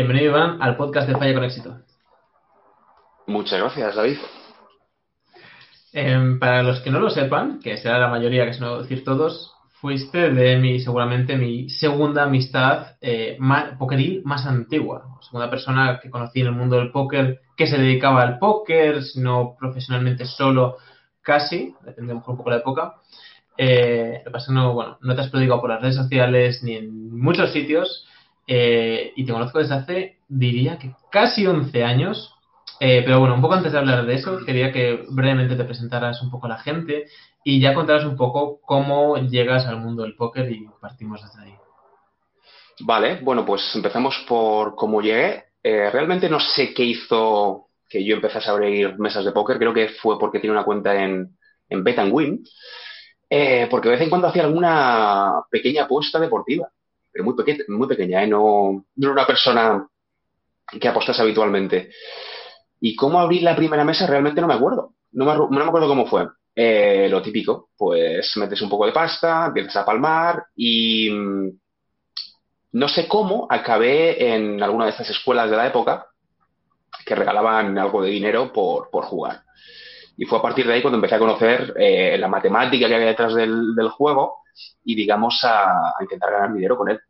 Bienvenido, Iván, al podcast de Falla con Éxito. Muchas gracias, David. Em, para los que no lo sepan, que será la mayoría, que es no decir todos, fuiste de mi, seguramente mi segunda amistad eh, más, pokeril más antigua. Segunda persona que conocí en el mundo del póker que se dedicaba al póker, no profesionalmente solo, casi, depende un poco de la época. Eh, lo que pasa no, bueno, no te has prodigado por las redes sociales ni en muchos sitios. Eh, y te conozco desde hace, diría que casi 11 años. Eh, pero bueno, un poco antes de hablar de eso, quería que brevemente te presentaras un poco a la gente y ya contaras un poco cómo llegas al mundo del póker y partimos desde ahí. Vale, bueno, pues empezamos por cómo llegué. Eh, realmente no sé qué hizo que yo empezase a abrir mesas de póker. Creo que fue porque tiene una cuenta en, en Bet Win. porque de vez en cuando hacía alguna pequeña apuesta deportiva pero muy, muy pequeña, ¿eh? no, era una persona que apostase habitualmente. ¿Y cómo abrí la primera mesa? Realmente no me acuerdo. No me, no me acuerdo cómo fue. Eh, lo típico, pues metes un poco de pasta, empiezas a palmar y mm, no sé cómo acabé en alguna de estas escuelas de la época que regalaban algo de dinero por, por jugar. Y fue a partir de ahí cuando empecé a conocer eh, la matemática que había detrás del, del juego y, digamos, a, intentar ganar dinero con él.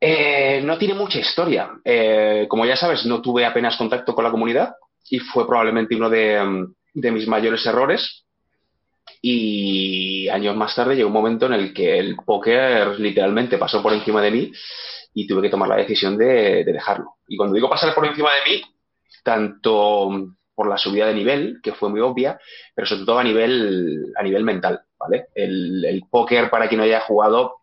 Eh, no tiene mucha historia. Eh, como ya sabes, no tuve apenas contacto con la comunidad y fue probablemente uno de, mis mayores errores. Y años más tarde llegó un momento en el que el póker literalmente pasó por encima de mí y tuve que tomar la decisión de, de dejarlo. Y cuando digo pasar por encima de mí, tanto por la subida de nivel, que fue muy obvia, pero sobre todo a nivel, a nivel mental, ¿vale? El, póker, para quien no haya jugado,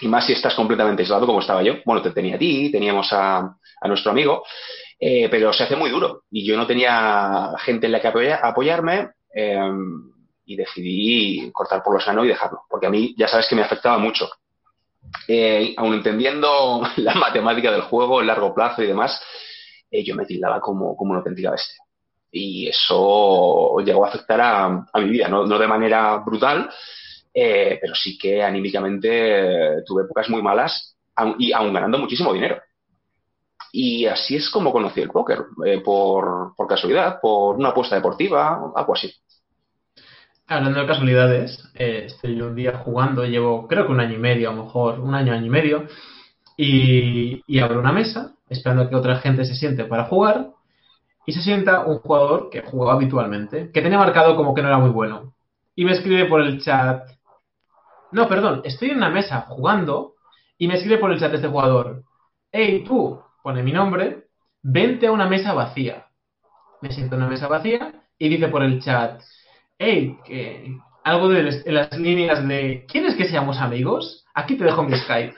y más si estás completamente aislado, como estaba yo, bueno, te tenía a ti, teníamos a, nuestro amigo, eh, pero se hace muy duro y yo no tenía gente en la que apoyarme em, y decidí cortar por lo sano y dejarlo, porque a mí ya sabes que me afectaba mucho. Eh, entendiendo la matemática del juego, el largo plazo y demás, eh, yo me tildaba como, como una auténtica bestia y eso llegó a afectar a, mi vida, no, de manera brutal, eh, pero sí que anímicamente tuve épocas muy malas y aún ganando muchísimo dinero. Y así es como conocí el póker, eh, por, casualidad, por una apuesta deportiva, algo así. Hablando de casualidades, eh, estoy un día jugando, llevo creo que un año y medio, a lo mejor un año, año y medio, y, y abro una mesa esperando que otra gente se siente para jugar y se sienta un jugador que jugaba habitualmente, que tenía marcado como que no era muy bueno. Y me escribe por el chat. No, perdón, estoy en una mesa jugando y me escribe por el chat este jugador. Hey, tú, pone mi nombre, vente a una mesa vacía. Me siento en una mesa vacía y dice por el chat. Hey, que algo de las líneas de ¿Quieres que seamos amigos? Aquí te dejo mi Skype.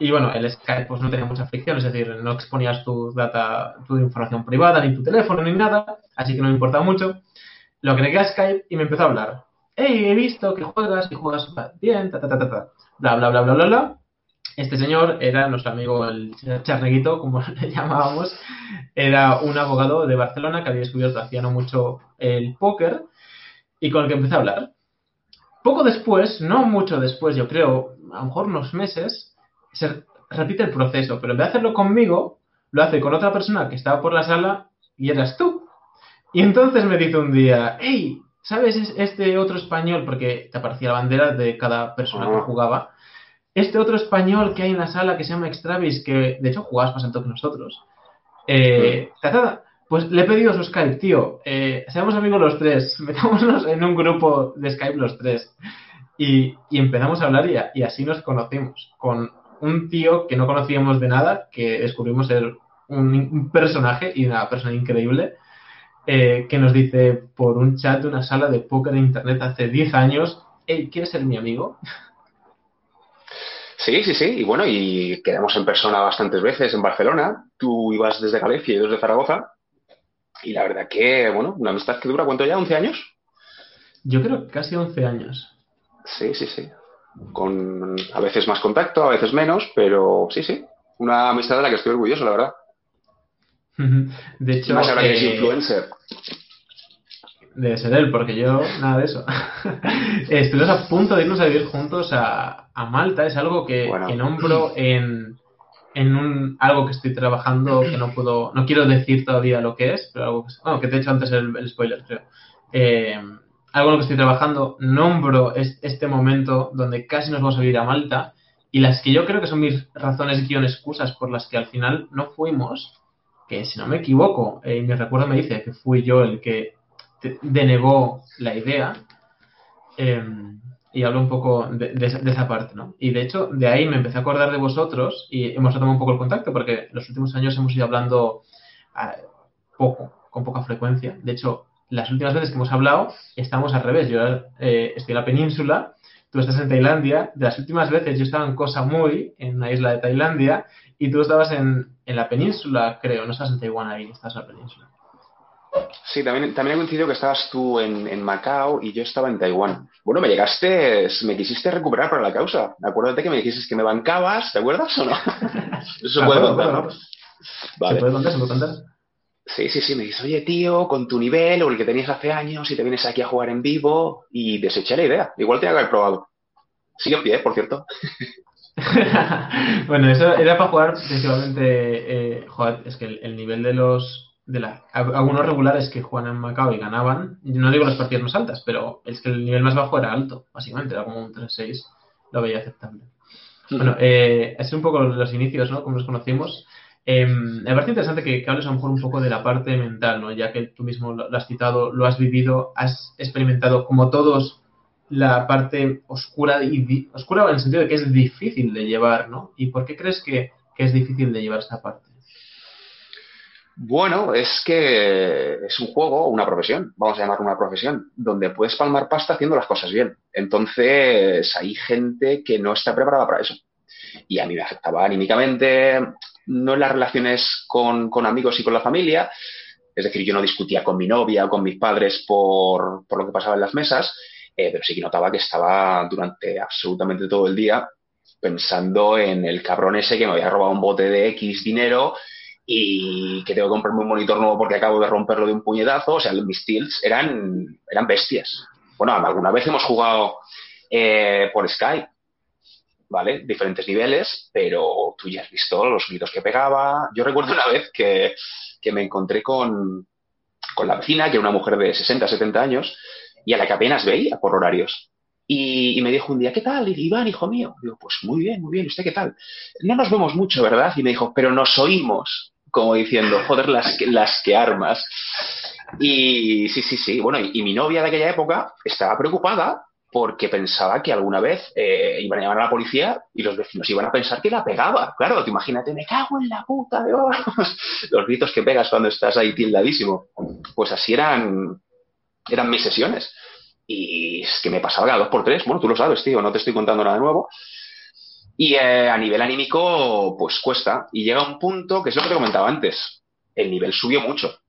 Y bueno, el Skype pues no tenía mucha fricción, es decir, no exponías tu data, tu información privada, ni tu teléfono, ni nada, así que no me importaba mucho. Lo agregué a Skype y me empezó a hablar. Hey, he visto que juegas y juegas bien, ta, ta, ta, ta. Bla, bla, bla, bla, bla, bla. Este señor era nuestro amigo el charneguito, como le llamábamos. Era un abogado de Barcelona que había descubierto hacía no mucho el póker y con el que empecé a hablar. Poco después, no mucho después, yo creo, a lo mejor unos meses, se repite el proceso, pero en vez de hacerlo conmigo, lo hace con otra persona que estaba por la sala y eras tú. Y entonces me dice un día, hey, ¿sabes este otro español? Porque te aparecía la bandera de cada persona que jugaba. Este otro español que hay en la sala que se llama Extravis, que de hecho jugabas más alto que nosotros. Eh, pues le he pedido su Skype, tío. Eh, seamos amigos los tres. Metámonos en un grupo de Skype los tres. Y, empezamos a hablar y, y, así nos conocimos. Con un tío que no conocíamos de nada, que descubrimos ser un, personaje y una persona increíble, eh, que nos dice por un chat de una sala de póker en internet hace 10 años, hey, ¿quieres ser mi amigo? Sí, sí, sí. Y bueno, y quedamos en persona bastantes veces en Barcelona. Tú ibas desde Galicia y yo desde Zaragoza. Y la verdad que, bueno, una amistad que dura, ¿cuánto ya? ¿11 años? Yo creo que casi 11 años. Sí, sí, sí con a veces más contacto, a veces menos, pero sí, sí, una amistad de la que estoy orgulloso, la verdad. De hecho, más ahora que es eh, influencer. Debe ser él, porque yo nada de eso. Estuvimos a punto de irnos a vivir juntos a, Malta, es algo que, nombro en, en un algo que estoy trabajando que no puedo, no quiero decir todavía lo que es, pero algo que, bueno, que te he hecho antes el, spoiler, creo. Eh, algo en lo que estoy trabajando, nombro este momento donde casi nos vamos a ir a Malta y las que yo creo que son mis razones guion excusas por las que al final no fuimos, que si no me equivoco, eh, mi recuerdo me dice que fui yo el que denegó la idea. Eh, y hablo un poco de, esa parte, ¿no? Y de hecho, de ahí me empecé a acordar de vosotros y hemos retomado un poco el contacto porque los últimos años hemos ido hablando ah, poco, con poca frecuencia. De hecho, las últimas veces que hemos hablado estamos al revés. Yo eh, estoy en la península, tú estás en Tailandia. De las últimas veces yo estaba en Koh Muy, en una isla de Tailandia, y tú estabas en, en la península, creo. No estás en Taiwán ahí, estás en la península. Sí, también, también he coincidido que estabas tú en, Macao y yo estaba en Taiwán. Bueno, me llegaste, me quisiste recuperar para la causa. Acuérdate que me dijiste que me bancabas, ¿te acuerdas o no? Eso se puede contar, ¿no? Vale. ¿Se puede contar? ¿Se puede contar? Sí, sí, sí, me dices, oye tío, con tu nivel o el que tenías hace años y te vienes aquí a jugar en vivo y deseché la idea. Igual te que haber probado. Sigue en pie, por cierto. bueno, eso era para jugar principalmente, eh, joder, es que el nivel de los de la, algunos regulares que juegan en Macao y ganaban, no digo las partidas más altas, pero es que el nivel más bajo era alto, básicamente, era como un 3-6, lo veía aceptable. Bueno, eh, es un poco los inicios, ¿no? Como nos conocimos. Eh, me parece interesante que, hables a lo mejor un poco de la parte mental, ¿no? Ya que tú mismo lo, has citado, lo has vivido, has experimentado como todos la parte oscura y oscura en el sentido de que es difícil de llevar, ¿no? ¿Y por qué crees que, que es difícil de llevar esa parte? Bueno, es que es un juego, una profesión, vamos a llamarlo una profesión, donde puedes palmar pasta haciendo las cosas bien. Entonces, hay gente que no está preparada para eso. Y a mí me afectaba anímicamente, no en las relaciones con, amigos y con la familia. Es decir, yo no discutía con mi novia o con mis padres por, lo que pasaba en las mesas, eh, pero sí que notaba que estaba durante absolutamente todo el día pensando en el cabrón ese que me había robado un bote de X dinero y que tengo que comprarme un monitor nuevo porque acabo de romperlo de un puñetazo. O sea, mis tilts eran, eran bestias. Bueno, alguna vez hemos jugado eh, por Skype, ¿vale? Diferentes niveles, pero tú ya has visto los gritos que pegaba. Yo recuerdo una vez que, me encontré con, con la vecina, que era una mujer de 60, 70 años, y a la que apenas veía por horarios. Y, me dijo un día, ¿qué tal? Y Iván, hijo mío. Digo, pues muy bien, muy bien. ¿Usted qué tal? No nos vemos mucho, ¿verdad? Y me dijo, pero nos oímos como diciendo, joder, las que, las que armas. Y sí, sí, sí. Bueno, y, mi novia de aquella época estaba preocupada porque pensaba que alguna vez eh, iban a llamar a la policía y los vecinos iban a pensar que la pegaba. Claro, te imagínate, me cago en la puta de Los gritos que pegas cuando estás ahí tildadísimo. Pues así eran, eran mis sesiones. Y es que me pasaba cada dos por tres. Bueno, tú lo sabes, tío, no te estoy contando nada nuevo. Y eh, a nivel anímico, pues cuesta. Y llega un punto, que es lo que te comentaba antes, el nivel subió mucho.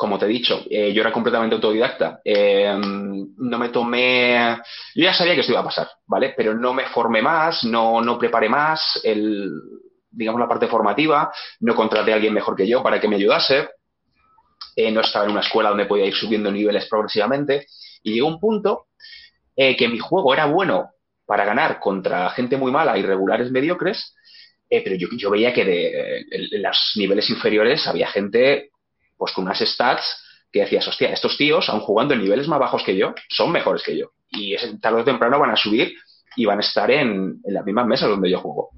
Como te he dicho, eh, yo era completamente autodidacta. Eh, no me tomé. Yo ya sabía que esto iba a pasar, ¿vale? Pero no me formé más, no, no preparé más el, digamos, la parte formativa, no contraté a alguien mejor que yo para que me ayudase. no estaba en una escuela donde podía ir subiendo niveles progresivamente. Y llegó un punto que mi juego era bueno para ganar contra gente muy mala y regulares mediocres, eh, pero yo, veía que de, los niveles inferiores había gente pues con unas stats que decías, hostia, estos tíos, aun jugando en niveles más bajos que yo, son mejores que yo. Y tarde o temprano van a subir y van a estar en, las mismas mesas donde yo juego.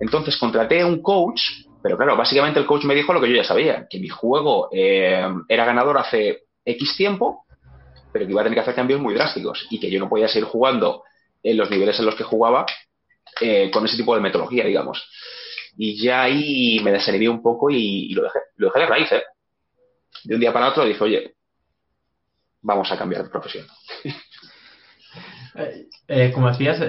Entonces contraté un coach, pero claro, básicamente el coach me dijo lo que yo ya sabía, que mi juego eh, era ganador hace X tiempo, pero que iba a tener que hacer cambios muy drásticos y que yo no podía seguir jugando en los niveles en los que jugaba eh, con ese tipo de metodología, digamos. Y ya ahí me desanimé un poco y, lo, dejé, lo dejé de raíz. ¿eh? De un día para otro dije, oye, vamos a cambiar de profesión. Eh, como decías,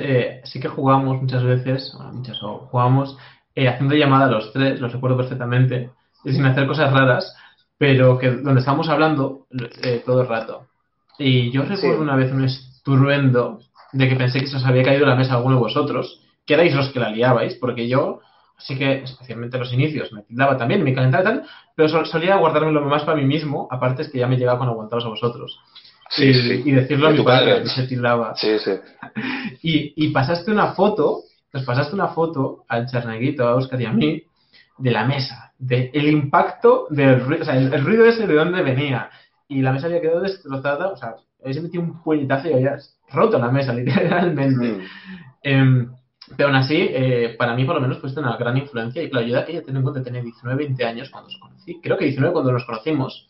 sí que jugamos muchas veces, muchas jugamos haciendo llamada a los tres, lo recuerdo perfectamente, sin hacer cosas raras, pero que donde estábamos hablando todo el rato. Y yo recuerdo una vez un estruendo de que pensé que se os había caído la mesa a alguno de vosotros, que erais los que la liabais, porque yo, así que especialmente en los inicios, me tildaba también, me calentaba y tal, pero solía guardármelo más para mí mismo, aparte es que ya me llegaba con aguantaros a vosotros. Sí, y, sí. y decirlo a mi padre, que se tildaba. Sí, sí. Y, y pasaste una foto nos pasaste una foto al Charneguito, a Oscar y a mí, de la mesa, de el impacto del ruido, o sea, el, ruido ese de dónde venía. Y la mesa había quedado destrozada, o sea, habéis metido un puñetazo y habías roto la mesa, literalmente. Mm. Em, pero aún así, eh, para mí por lo menos fue una gran influencia y claro, yo de aquella tengo en cuenta tener 19, 20 años cuando os conocí, creo que 19 cuando nos conocimos,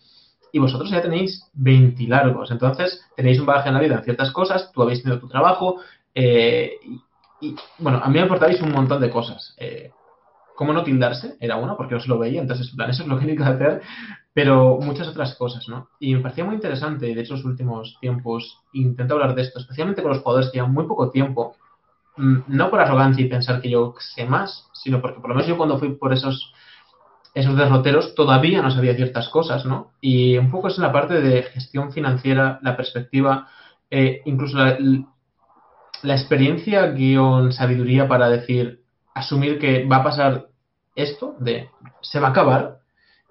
y vosotros ya tenéis 20 largos, entonces tenéis un bagaje en la vida en ciertas cosas, tú habéis tenido tu trabajo, eh, y, bueno, a mí me aportabais un montón de cosas. Eh, ¿Cómo no tildarse? Era una, porque os lo veía, entonces, plan, eso es lo que hay que hacer, pero muchas otras cosas, ¿no? Y me parecía muy interesante, de hecho, los últimos tiempos intento hablar de esto, especialmente con los jugadores que llevan muy poco tiempo, no por arrogancia y pensar que yo sé más, sino porque por lo menos yo cuando fui por esos esos derroteros todavía no sabía ciertas cosas, ¿no? Y un poco es en la parte de gestión financiera, la perspectiva, eh, incluso la, la experiencia guion sabiduría para decir, asumir que va a pasar esto, de se va a acabar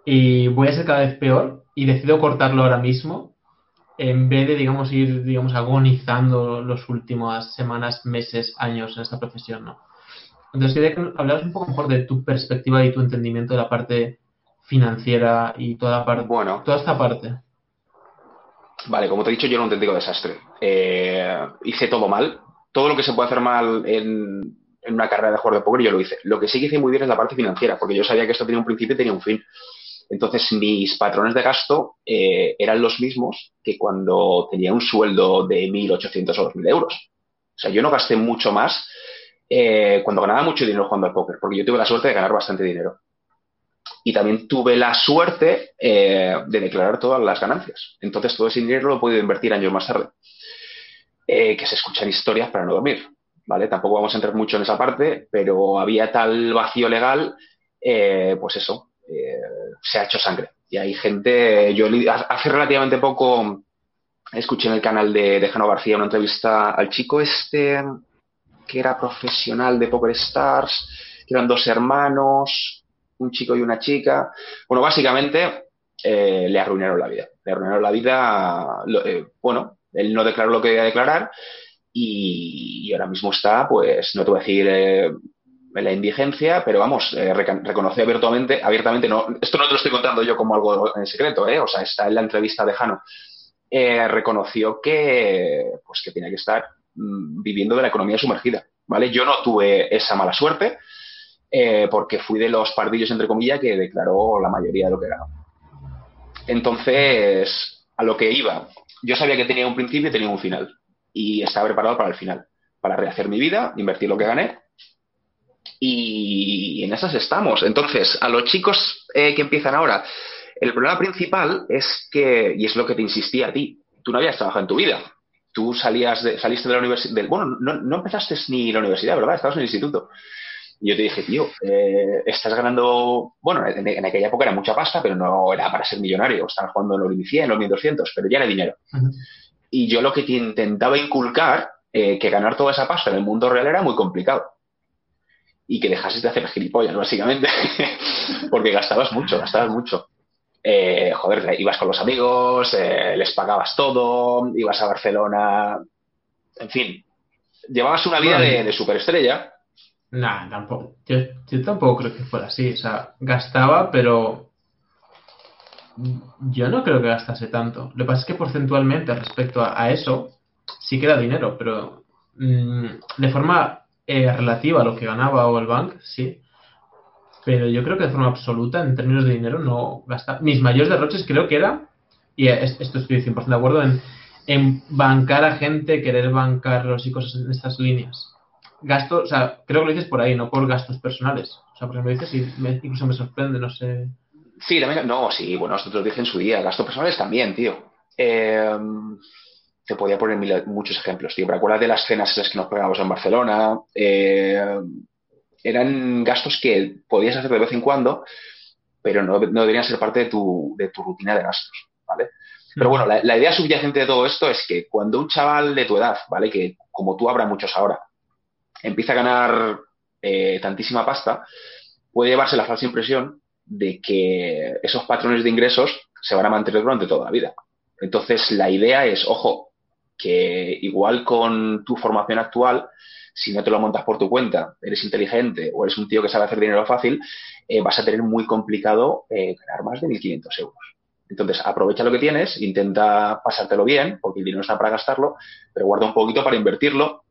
y voy a ser cada vez peor y decido cortarlo ahora mismo en vez de, digamos, ir, digamos, agonizando las últimas semanas, meses, años en esta profesión, ¿no? Entonces quería que hablaras un poco mejor de tu perspectiva y tu entendimiento de la parte financiera y toda, parte, bueno, toda esta parte. Vale, como te he dicho, yo era un auténtico desastre. Eh, hice todo mal, todo lo que se puede hacer mal en, una carrera de jugador de póker, yo lo hice. Lo que sí que hice muy bien es la parte financiera, porque yo sabía que esto tenía un principio y tenía un fin. Entonces, mis patrones de gasto eh, eran los mismos que cuando tenía un sueldo de 1.800 o 2.000 euros. O sea, yo no gasté mucho más eh, cuando ganaba mucho dinero jugando al póker, porque yo tuve la suerte de ganar bastante dinero. Y también tuve la suerte eh, de declarar todas las ganancias. Entonces, todo ese dinero lo he podido invertir años más tarde. Que se escuchan historias para no dormir, ¿vale? Tampoco vamos a entrar mucho en esa parte, pero había tal vacío legal, pues eso, se ha hecho sangre. Y hay gente, yo hace relativamente poco escuché en el canal de, de Jano García una entrevista al chico este que era profesional de Poker Stars, que eran dos hermanos, un chico y una chica. Bueno, básicamente le arruinaron la vida. Le arruinaron la vida, bueno, él no declaró lo que debía declarar y, ahora mismo está, pues, no te voy a decir eh, la indigencia, pero vamos, eh, reconoce abiertamente, abiertamente, no, esto no te lo estoy contando yo como algo en secreto, ¿eh? o sea, está en la entrevista de Jano, eh, reconoció que, pues, que tenía que estar mm, viviendo de la economía sumergida, ¿vale? Yo no tuve esa mala suerte, porque fui de los pardillos, entre comillas, que declaró la mayoría de lo que ganó. Entonces, a lo que iba, yo sabía que tenía un principio y tenía un final. Y estaba preparado para el final, para rehacer mi vida, invertir lo que gané. Y en esas estamos. Entonces, a los chicos eh, que empiezan ahora, el problema principal es que, y es lo que te insistía a ti, tú no habías trabajado en tu vida. Tú salías de, saliste de la universidad, bueno, no, no empezaste ni la universidad, ¿verdad? Estabas en el instituto. Y yo te dije, tío, eh, estás ganando, bueno, en, aquella época era mucha pasta, pero no era para ser millonario. Estabas jugando en los 100, en los 1200, pero ya era dinero. Y yo lo que te intentaba inculcar, eh, que ganar toda esa pasta en el mundo real era muy complicado. Y que dejases de hacer gilipollas, básicamente. Porque gastabas mucho, gastabas mucho. Eh, joder, ibas con los amigos, les pagabas todo, ibas a Barcelona, en fin, llevabas una vida de, de superestrella Nah, tampoco. Yo, tampoco creo que fuera así. O sea, gastaba, pero yo no creo que gastase tanto. Lo que pasa es que porcentualmente respecto a, eso, sí que era dinero, pero mm, de forma eh, relativa a lo que ganaba o el bank, sí. Pero yo creo que de forma absoluta, en términos de dinero, no gastaba. Mis mayores derroches creo que era, y esto estoy 100% de acuerdo, en, bancar a gente, querer bancarlos y cosas en estas líneas gasto, o sea, creo que lo dices por ahí, no por gastos personales. O sea, porque me dices y incluso me sorprende, no sé. Sí, también, no, sí, bueno, esto te lo dije en su día. Gastos personales también, tío. Eh, te podía poner muchos ejemplos, tío. Pero acuérdate de las cenas que nos pegábamos en Barcelona. Eh, eran gastos que podías hacer de vez en cuando, pero no, deberían ser parte de tu, de tu rutina de gastos, ¿vale? Pero bueno, la, la, idea subyacente de todo esto es que cuando un chaval de tu edad, ¿vale? Que como tú habrá muchos ahora, empieza a ganar eh, tantísima pasta, puede llevarse la falsa impresión de que esos patrones de ingresos se van a mantener durante toda la vida. Entonces, la idea es, ojo, que igual con tu formación actual, si no te lo montas por tu cuenta, eres inteligente o eres un tío que sabe hacer dinero fácil, eh, vas a tener muy complicado eh, ganar más de 1.500 euros. Entonces, aprovecha lo que tienes, intenta pasártelo bien, porque el dinero está para gastarlo, pero guarda un poquito para invertirlo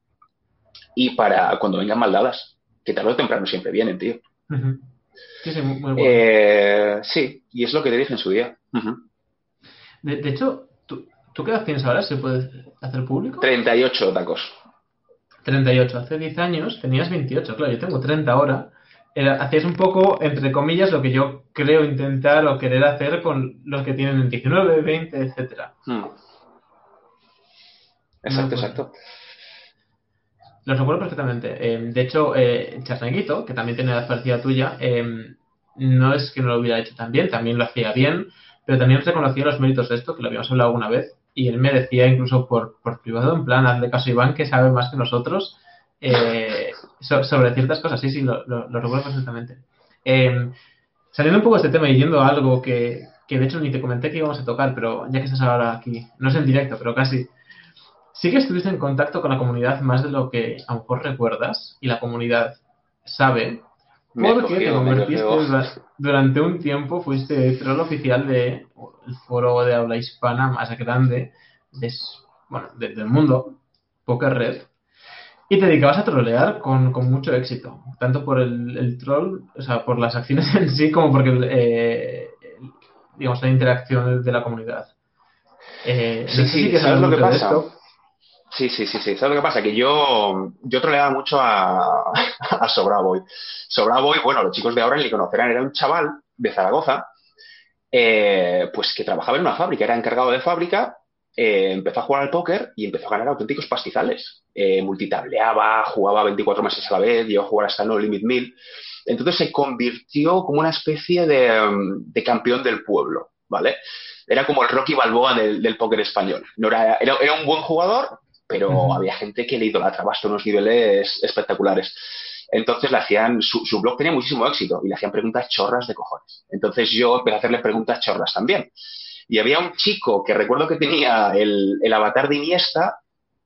y para cuando vengan maldadas, que tarde o temprano siempre vienen, tío. Sí, sí, muy bueno. Eh, sí, y es lo que te dije en su día. de, de, hecho, ¿tú, ¿tú qué edad tienes ahora? ¿Se puede hacer público? 38 tacos. 38. Hace 10 años tenías 28, claro, yo tengo 30 ahora. Era, hacías un poco, entre comillas, lo que yo creo intentar o querer hacer con los que tienen 19, 20, etcétera. Hmm. Exacto, exacto. Lo recuerdo perfectamente. Eh, de hecho, eh, Charneguito, que también tiene la parecida tuya, eh, no es que no lo hubiera hecho tan bien, también lo hacía bien, pero también reconocía los méritos de esto, que lo habíamos hablado alguna vez, y él me decía incluso por, por privado, en plan, hazle caso a Iván, que sabe más que nosotros eh, so, sobre ciertas cosas. Sí, sí, lo, lo, lo recuerdo perfectamente. Eh, saliendo un poco de este tema y yendo a algo que, que de hecho ni te comenté que íbamos a tocar, pero ya que estás ahora aquí, no es en directo, pero casi. Sí que estuviste en contacto con la comunidad más de lo que a lo mejor recuerdas y la comunidad sabe porque te convertiste durante un tiempo, fuiste troll oficial del foro de habla hispana más grande de, bueno, de, del mundo, Poker Red, y te dedicabas a trolear con, con mucho éxito, tanto por el, el, troll, o sea, por las acciones en sí, como porque, eh, digamos, la interacción de la comunidad. Eh, sí, sí, sí, ¿sabes lo que pasa? Sí, sí, sí, sí. ¿Sabes lo que pasa? Que yo, yo troleaba mucho a, a Sobraboy. Sobraboy, bueno, los chicos de ahora ni conocerán, era un chaval de Zaragoza, eh, pues que trabajaba en una fábrica, era encargado de fábrica, eh, empezó a jugar al póker y empezó a ganar auténticos pastizales. Eh, multitableaba, jugaba 24 meses a la vez, llegó a jugar hasta No Limit 1000. Entonces se convirtió como una especie de, campeón del pueblo, ¿vale? Era como el Rocky Balboa del, póker español. Era un buen jugador, pero uh -huh. había gente que le idolatraba hasta unos niveles espectaculares. Entonces le hacían, su, su, blog tenía muchísimo éxito y le hacían preguntas chorras de cojones. Entonces yo empecé a hacerle preguntas chorras también. Y había un chico que recuerdo que tenía el, el avatar de Iniesta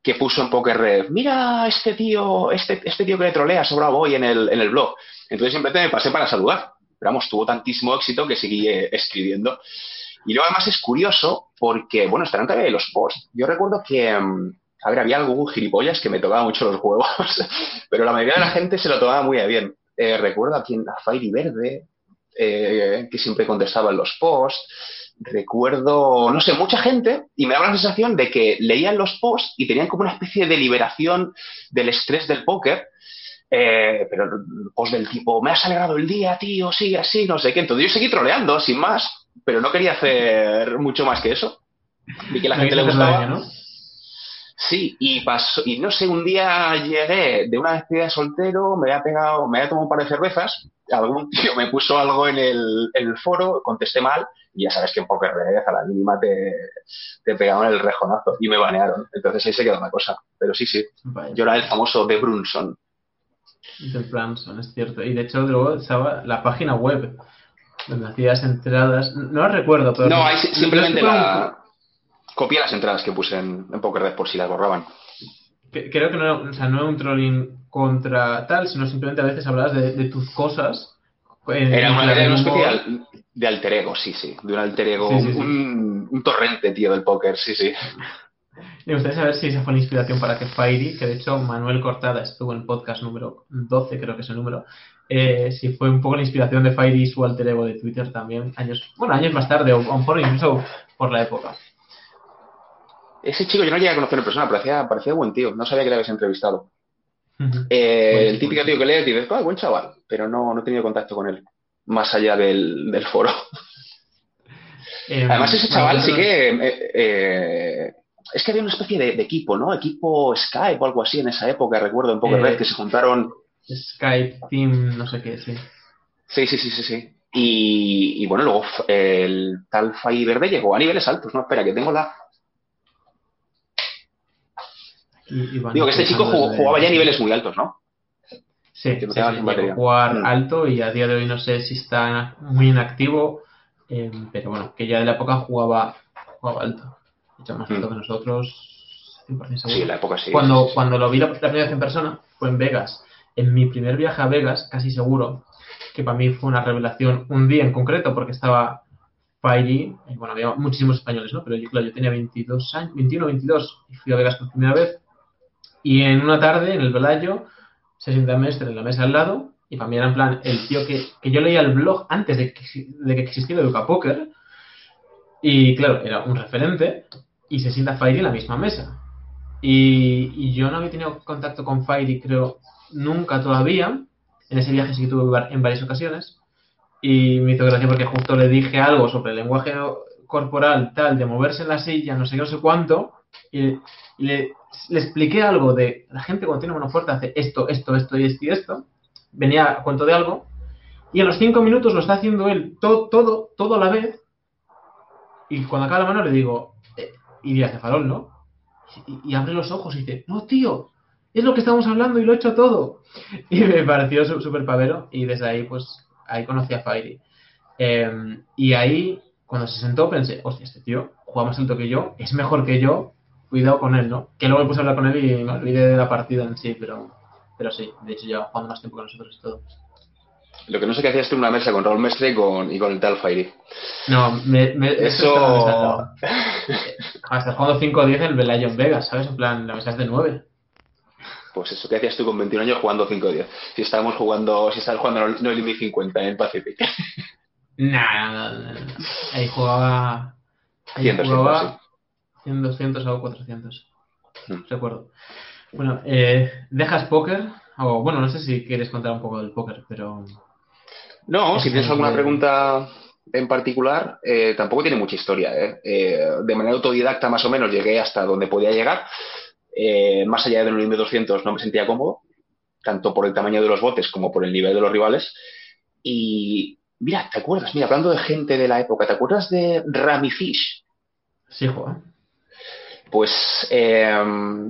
que puso en Poker Red, mira este tío, este, este tío que le trolea sobre hoy en el, en el blog. Entonces simplemente me pasé para saludar. Pero vamos, tuvo tantísimo éxito que seguí eh, escribiendo. Y luego además es curioso porque, bueno, estarán todavía los posts. Yo recuerdo que... Um, a ver, había algún gilipollas que me tocaba mucho los huevos, pero la mayoría de la gente se lo tomaba muy bien. Eh, recuerdo a quien, a Fairy Verde, eh, que siempre contestaba en los posts. Recuerdo, no sé, mucha gente, y me daba la sensación de que leían los posts y tenían como una especie de liberación del estrés del póker, eh, pero post del tipo, me has alegrado el día, tío, sí, así, no sé qué. Entonces yo seguí troleando, sin más, pero no quería hacer mucho más que eso. Y que la gente le gustaba. Daño, ¿no? Sí, y pasó, y no sé, un día llegué de una despedida de soltero, me había pegado, me había tomado un par de cervezas, algún tío me puso algo en el, en el foro, contesté mal, y ya sabes que en Poker a la mínima te, te pegaban el rejonazo y me banearon. Entonces ahí se quedó una cosa. Pero sí, sí. Yo era el famoso de Brunson. De Brunson, es cierto. Y de hecho luego estaba la página web donde hacías entradas. No las recuerdo, pero. No, hay simplemente la copié las entradas que puse en, en Poker Red por si las borraban. Creo que no, o sea, no era un trolling contra tal, sino simplemente a veces hablabas de, de tus cosas. Era una, era una especie de, de, alter ego, sí, sí. De un alter ego, sí, sí, sí. Un, un, torrente, tío, del póker, sí, sí. Me gustaría saber si esa fue la inspiración para que Fairy, que de hecho Manuel Cortada estuvo en el podcast número 12, creo que es el número, eh, si fue un poco la inspiración de Fairy y su alter ego de Twitter también, años, bueno, años más tarde, o a lo mejor incluso por la época. Ese chico yo no llegué a conocer en persona, parecía, parecía buen tío. No sabía que le habías entrevistado. Uh -huh. eh, pues, el típico tío que lees y dices, ah, buen chaval, pero no, no he tenido contacto con él, más allá del, del foro. Eh, Además, ese chaval sí que. Eh, eh, es que había una especie de, de, equipo, ¿no? Equipo Skype o algo así en esa época, recuerdo, en Poker Red, que se juntaron. Skype, Team, no sé qué, sí. Sí, sí, sí, sí, sí. Y, y bueno, luego el tal Fai Verde llegó a niveles altos, ¿no? Espera, que tengo la, Y, y Digo que este chico jugó, de... jugaba ya a niveles muy altos, ¿no? Sí, que no sí, sí jugar mm. alto y a día de hoy no sé si está muy inactivo, eh, pero bueno, que ya de la época jugaba, jugaba alto. Mucho más alto mm. que nosotros, 100% seguro. Sí, la época sí. Cuando, sí, cuando lo vi la, la primera vez en persona, fue en Vegas. En mi primer viaje a Vegas, casi seguro, que para mí fue una revelación un día en concreto, porque estaba Fairy, y bueno, había muchísimos españoles, ¿no? Pero yo, claro, yo tenía 22 años, 21 22, y fui a Vegas por primera vez. Y en una tarde, en el Velayo, se sienta Mestre en la mesa al lado, y para mí era en plan el tío que, que yo leía el blog antes de que, de que existiera Educa Poker, y claro, era un referente, y se sienta Fairy en la misma mesa. Y, y yo no había tenido contacto con Fairy, creo, nunca todavía. En ese viaje sí que tuve en varias ocasiones. Y me hizo gracia porque justo le dije algo sobre el lenguaje corporal, tal, de moverse en la silla, no sé qué, no sé cuánto. Y, le, expliqué algo de la gente cuando tiene mano fuerte hace esto, esto, esto y esto y esto. Venía a cuento de algo. Y a los cinco minutos lo está haciendo él todo, todo, todo a la vez. Y cuando acaba la mano le digo, eh, y hace farol, ¿no? Y, abre los ojos y dice, no, tío, es lo que estamos hablando y lo he hecho todo. Y me pareció súper pavero y desde ahí, pues, ahí conocí a Fairy. Eh, y ahí, cuando se sentó, pensé, hostia, este tío juega más alto que yo, es mejor que yo, cuidado con él, ¿no? Que luego me puse a hablar con él y me olvidé de la partida en sí, pero, pero sí, de hecho lleva jugando más tiempo que nosotros y todo. Lo que no sé qué hacías tú en una mesa con Raúl Mestre y con, y con el tal Fairy. No, me, me, Eso- lado. Ah, jugando 5 o 10 en el Velayo en Vegas, ¿sabes? En plan, la mesa es de 9. Pues eso, ¿qué hacías tú con 21 años jugando 5 o 10? Si estábamos jugando, si estabas jugando No Limit 50 en Pacific. Nah, no, no, no. ahí jugaba. Ahí 100, 200, jugaba 100, 200 o 400. Mm. Recuerdo. Bueno, eh, ¿dejas póker? O bueno, no sé si quieres contar un poco del póker, pero. No, si tienes alguna de- pregunta en particular, eh, tampoco tiene mucha historia. ¿eh? Eh, de manera autodidacta, más o menos, llegué hasta donde podía llegar. Más allá de un nivel 200 no me sentía cómodo, tanto por el tamaño de los botes como por el nivel de los rivales. Y mira, ¿te acuerdas? Mira, hablando de gente de la época, ¿te acuerdas de Rami Fish? Sí, juega. Pues eh,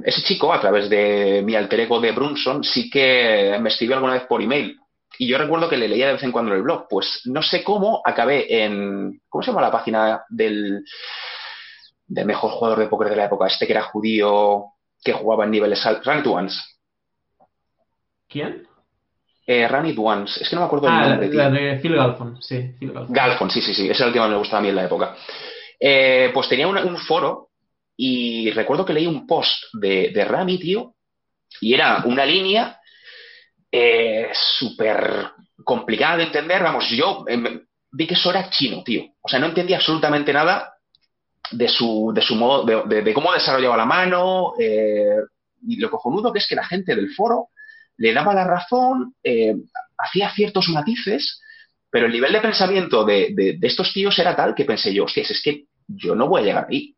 ese chico, a través de mi alter ego de Brunson, sí que me escribió alguna vez por email. Y yo recuerdo que le leía de vez en cuando en el blog. Pues no sé cómo acabé en. ¿Cómo se llama la página del, del mejor jugador de póker de la época? Este que era judío, que jugaba en niveles altos. Run It Once. ¿Quién? Eh, Run It Once. Es que no me acuerdo el Ah, la, nombre, tío. la de Phil Galfon, sí, Phil Galfon. Galfon, sí, sí, sí, ese era el que más me gustaba a mí en la época. Eh, pues tenía una- un foro y recuerdo que leí un post de, Rami, tío, y era una línea eh, súper complicada de entender. Vamos, yo eh, vi que eso era chino, tío. O sea, no entendía absolutamente nada de su, de su modo, de, cómo desarrollaba la mano. eh, y lo cojonudo que es que la gente del foro le daba la razón, eh, hacía ciertos matices, pero el nivel de pensamiento de, de- de estos tíos era tal que pensé yo, hostias, es que yo no voy a llegar ahí.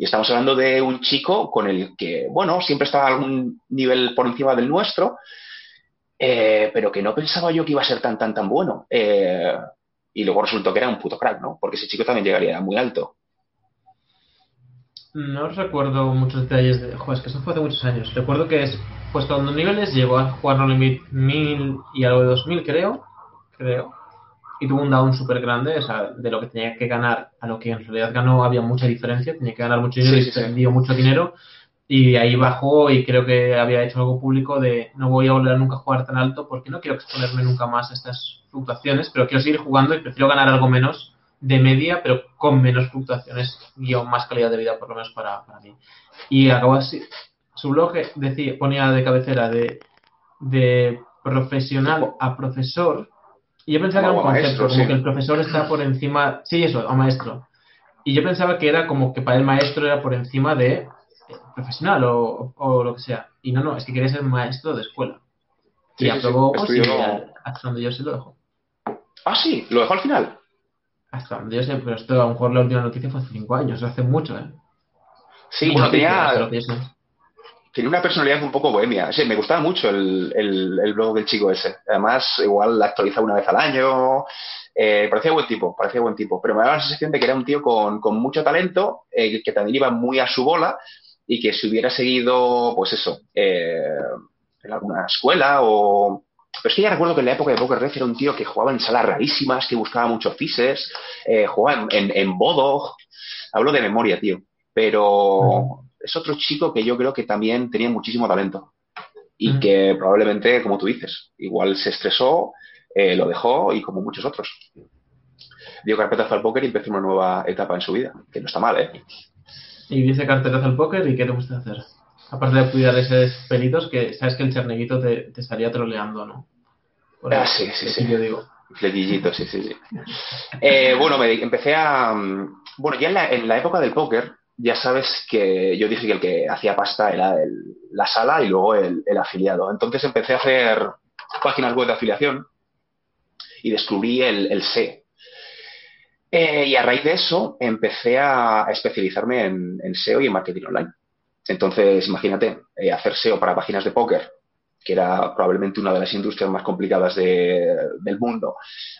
Y estamos hablando de un chico con el que, bueno, siempre estaba a algún nivel por encima del nuestro, eh, pero que no pensaba yo que iba a ser tan, tan, tan bueno. Eh, y luego resultó que era un puto crack, ¿no? Porque ese chico también llegaría muy alto. No recuerdo muchos detalles de. Joder, es que eso fue hace muchos años. Recuerdo que es. Pues cuando niveles llegó a jugar No Limit 1000 y algo de 2000, creo. Creo. Y tuvo un down súper grande. O sea, de lo que tenía que ganar a lo que en realidad ganó había mucha diferencia. Tenía que ganar mucho dinero Sí, y sí, sí. perdió mucho dinero. Y ahí bajó y creo que había hecho algo público de no voy a volver a nunca a jugar tan alto porque no quiero exponerme nunca más a estas fluctuaciones, pero quiero seguir jugando y prefiero ganar algo menos de media, pero con menos fluctuaciones y más calidad de vida, por lo menos para, para mí. Y acabó así. Su blog decía, ponía de cabecera de, de profesional a profesor. Y yo pensaba que era un Como concepto, maestro, como sí. que el profesor está por encima. Sí, eso, a maestro. Y yo pensaba que era como que para el maestro era por encima de eh, profesional o, o lo que sea. Y no, no, es que quería ser maestro de escuela. Sí, y sí, aprobó, pues, y hasta donde yo sé lo dejo. Ah, sí, lo dejó al final. Hasta donde yo sé, pero esto a lo mejor la última noticia fue hace cinco años, hace mucho, ¿eh? Sí, bueno, tenía, lo que yo sé. Tenía una personalidad un poco bohemia. Sí, me gustaba mucho el, el- el blog del chico ese. Además, igual la actualizaba una vez al año. Eh, parecía buen tipo, parecía buen tipo. Pero me daba la sensación de que era un tío con, con mucho talento, eh, que también iba muy a su bola y que si hubiera seguido, pues eso, eh, en alguna escuela o... Pero es que ya recuerdo que en la época de Poker Red era un tío que jugaba en salas rarísimas, que buscaba muchos fises, eh, jugaba en, en, en Bodo. Hablo de memoria, tío. Pero es otro chico que yo creo que también tenía muchísimo talento y que probablemente, como tú dices, igual se estresó, eh, lo dejó y como muchos otros. Dio carpetazo al póker y empezó una nueva etapa en su vida, que no está mal, ¿eh? Y dice carpetazo al póker y ¿qué te gusta hacer? Aparte de cuidar esos pelitos que sabes que el charneguito te, estaría troleando, ¿no? ah, sí, sí, sí. Yo digo. Sí, sí, sí. Eh, bueno, me empecé a... Mm, bueno, ya en la, en la época del póker, ya sabes que yo dije que el que hacía pasta era la sala y luego el, afiliado. Entonces empecé a hacer páginas web de afiliación y descubrí el, el SEO. Eh, y a raíz de eso empecé a, especializarme en, SEO y en marketing online. Entonces, imagínate, eh, hacer SEO para páginas de póker, que era probablemente una de las industrias más complicadas del mundo,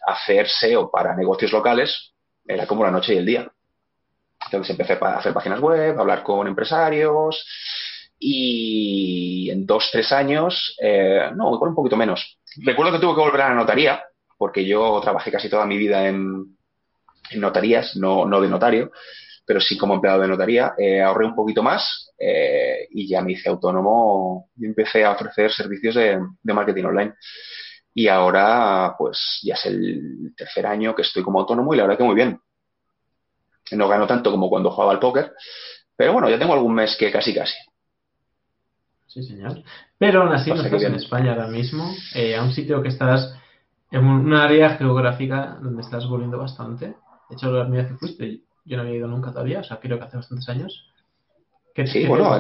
hacer SEO para negocios locales, era como la noche y el día. Entonces empecé a hacer páginas web, a hablar con empresarios y en dos, tres años, eh, no, igual un poquito menos. Recuerdo que tuve que volver a la notaría porque yo trabajé casi toda mi vida en, notarías, no, no, de notario, pero sí como empleado de notaría. Eh, ahorré un poquito más eh, y ya me hice autónomo y empecé a ofrecer servicios de, de marketing online. Y ahora, pues ya es el tercer año que estoy como autónomo y la verdad que muy bien no gano tanto como cuando jugaba al póker, pero bueno, ya tengo algún mes que casi casi. Sí, señor. Pero aún así no estás en España ahora mismo, eh, a un sitio que estás en un área geográfica donde estás volviendo bastante. De hecho, la primera vez que fuiste, yo no había ido nunca todavía, o sea, creo que hace bastantes años. ¿Qué, sí, bueno,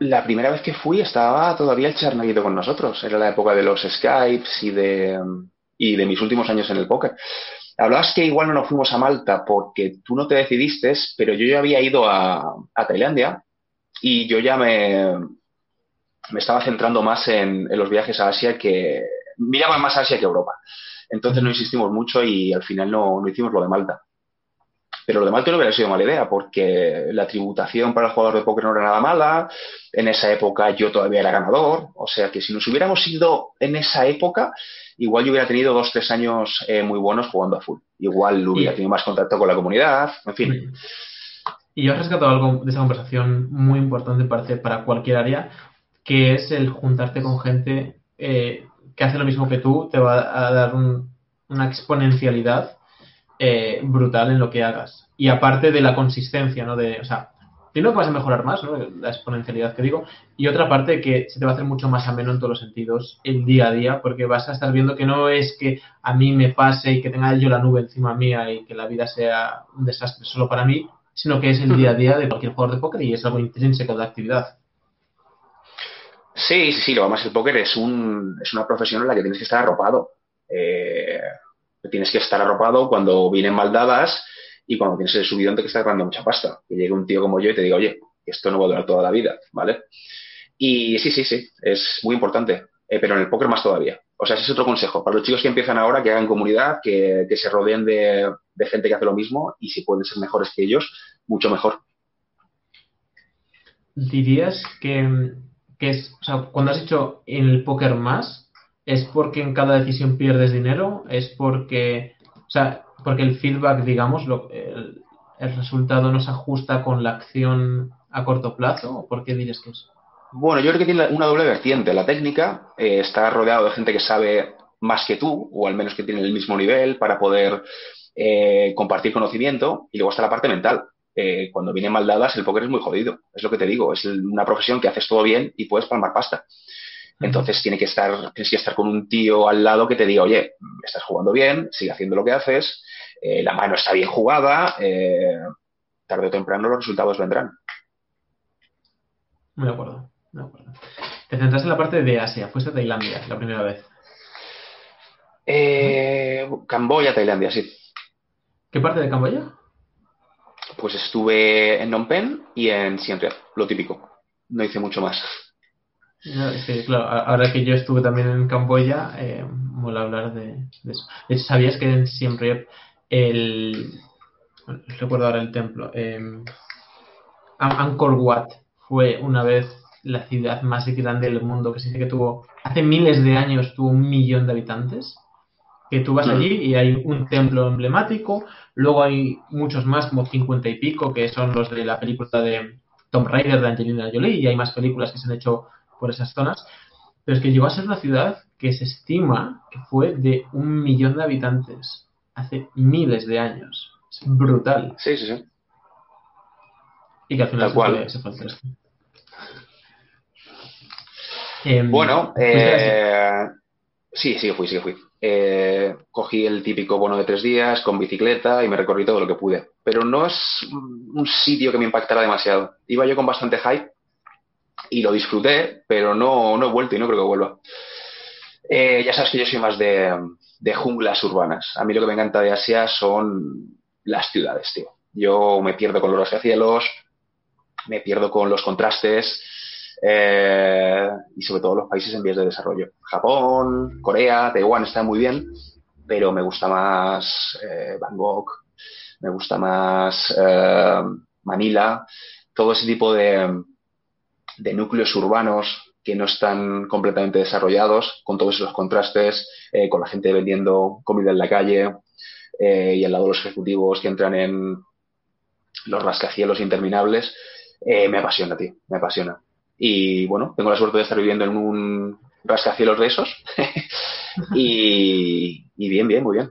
La primera vez que fui estaba todavía el Charnaguito con nosotros. Era la época de los Skypes y de, y de mis últimos años en el póker. Hablabas que igual no nos fuimos a Malta porque tú no te decidiste, pero yo ya había ido a, Tailandia y yo ya me, me estaba centrando más en, los viajes a Asia que miraba más a Asia que Europa. Entonces no insistimos mucho y al final no, no hicimos lo de Malta. Pero lo de Malta no hubiera sido mala idea, porque la tributación para el jugador de póker no era nada mala. En esa época yo todavía era ganador. O sea que si nos hubiéramos ido en esa época, igual yo hubiera tenido dos, tres años eh, muy buenos jugando a full. Igual hubiera tenido más contacto con la comunidad, en fin. Y yo he rescatado algo de esa conversación muy importante, parece, para cualquier área, que es el juntarte con gente eh, que hace lo mismo que tú, te va a dar una exponencialidad eh, brutal en lo que hagas. Y aparte de la consistencia, ¿no? De, o sea, primero vas a mejorar más, ¿no? La exponencialidad que digo. Y otra parte que se te va a hacer mucho más ameno en todos los sentidos el día a día, porque vas a estar viendo que no es que a mí me pase y que tenga yo la nube encima mía y que la vida sea un desastre solo para mí, sino que es el día a día de cualquier jugador de póker y es algo intrínseco de la actividad. Sí, sí, sí, lo más el póker es, un, es una profesión en la que tienes que estar arropado. Eh, tienes que estar arropado cuando vienen maldadas y cuando tienes el subidón te que estás ganando mucha pasta. Que llegue un tío como yo y te diga, oye, esto no va a durar toda la vida, ¿vale? Y sí, sí, sí, es muy importante, eh, pero en el póker más todavía. O sea, ese es otro consejo. Para los chicos que empiezan ahora, que hagan comunidad, que, se rodeen de, gente que hace lo mismo y si pueden ser mejores que ellos, mucho mejor. ¿Dirías que, que es, o sea, cuando has hecho en el póker más, ¿Es porque en cada decisión pierdes dinero? ¿Es porque, o sea, porque el feedback, digamos, lo, el, resultado no se ajusta con la acción a corto plazo? ¿O por qué dirías que es? Bueno, yo creo que tiene una doble vertiente. La técnica eh, está rodeado de gente que sabe más que tú, o al menos que tiene el mismo nivel para poder eh, compartir conocimiento. Y luego está la parte mental. Eh, cuando vienen mal dadas, el póker es muy jodido. Es lo que te digo. Es una profesión que haces todo bien y puedes palmar pasta. Entonces tiene que estar, tienes que estar con un tío al lado que te diga, oye, estás jugando bien, sigue haciendo lo que haces, eh, la mano está bien jugada, eh, tarde o temprano los resultados vendrán. De acuerdo, de acuerdo. Te centras en la parte de Asia, fuiste a Tailandia la primera vez. Eh, Camboya, Tailandia, sí. ¿Qué parte de Camboya? Pues estuve en Phnom Penh y en Siem Reap, lo típico. No hice mucho más. Sí, claro, ahora que yo estuve también en Camboya, eh, mola hablar de, eso. De hecho, ¿sabías que en Siem Reap el... recuerdo ahora el templo. Eh, Angkor Wat fue una vez la ciudad más grande del mundo, que se dice que tuvo, hace miles de años tuvo un millón de habitantes. que tú vas allí y hay un templo emblemático, luego hay muchos más, como 50 y pico, que son los de la película de Tom Raider de Angelina Jolie, y hay más películas que se han hecho por esas zonas, pero es que llegó a ser una ciudad que se estima que fue de un millón de habitantes hace miles de años. Es brutal. Sí, sí, sí. Y que al final se fue, se em, bueno, eh, sí, sí fui, sí fui. Eh, cogí el típico bono de tres días con bicicleta y me recorrí todo lo que pude. Pero no es un sitio que me impactara demasiado. Iba yo con bastante hype y lo disfruté, pero no, no he vuelto y no creo que vuelva. Eh, ya sabes que yo soy más de, de, junglas urbanas. A mí lo que me encanta de Asia son las ciudades, tío. Yo me pierdo con los rascacielos, me pierdo con los contrastes, eh, y sobre todo los países en vías de desarrollo. Japón, Corea, Taiwán está muy bien, pero me gusta más eh, Bangkok, me gusta más Manila, todo ese tipo de, de, núcleos urbanos que no están completamente desarrollados, con todos esos contrastes, con la gente vendiendo comida en la calle y al lado de los ejecutivos que entran en los rascacielos interminables, me apasiona, tío, me apasiona. Y bueno, tengo la suerte de estar viviendo en un rascacielos de esos. y, bien, bien, muy bien.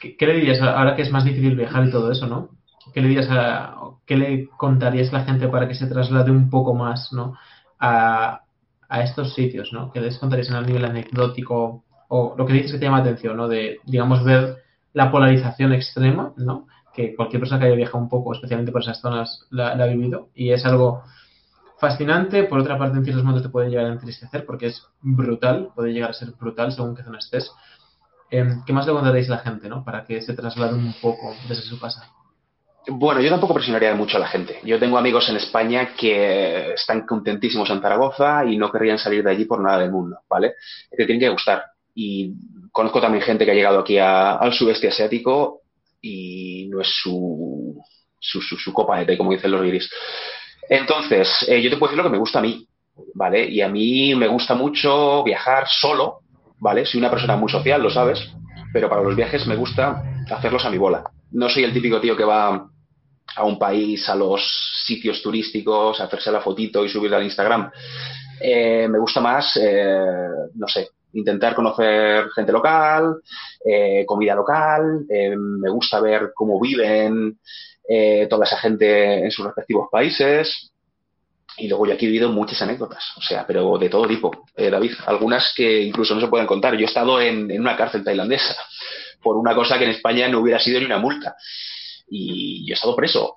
¿Qué, le dirías ahora que es más difícil viajar y todo eso, no? ¿Qué le dirías a, qué le contarías a la gente para que se traslade un poco más, ¿no? A, a estos sitios, ¿no? ¿Qué les contarías el nivel anecdótico o lo que dices que te llama la atención, ¿no? De, digamos, ver la polarización extrema, ¿no? Que cualquier persona que haya viajado un poco, especialmente por esas zonas, la ha vivido y es algo fascinante, por otra parte en ciertos momentos te puede llegar a entristecer porque es brutal, puede llegar a ser brutal según qué zona estés. Em, ¿Qué más le contaréis a la gente, ¿no? Para que se traslade un poco desde su casa. Bueno, yo tampoco presionaría mucho a la gente. Yo tengo amigos en España que están contentísimos en Zaragoza y no querrían salir de allí por nada del mundo, ¿vale? Te tienen que gustar. Y conozco también gente que ha llegado aquí al sudeste asiático y no es su, su, su, copa de té, como dicen los guiris. Entonces, eh, yo te puedo decir lo que me gusta a mí, ¿vale? Y a mí me gusta mucho viajar solo, ¿vale? Soy una persona muy social, lo sabes, pero para los viajes me gusta hacerlos a mi bola. No soy el típico tío que va a un país, a los sitios turísticos, a hacerse la fotito y subirla al Instagram. Eh, me gusta más, eh, no sé, intentar conocer gente local, comida local, me gusta ver cómo viven, eh, toda esa gente en sus respectivos países. Y luego yo aquí he vivido muchas anécdotas, o sea, pero de todo tipo, eh, David. Algunas que incluso no se pueden contar. Yo he estado en, una cárcel tailandesa por una cosa que en España no hubiera sido ni una multa. Y yo he estado preso.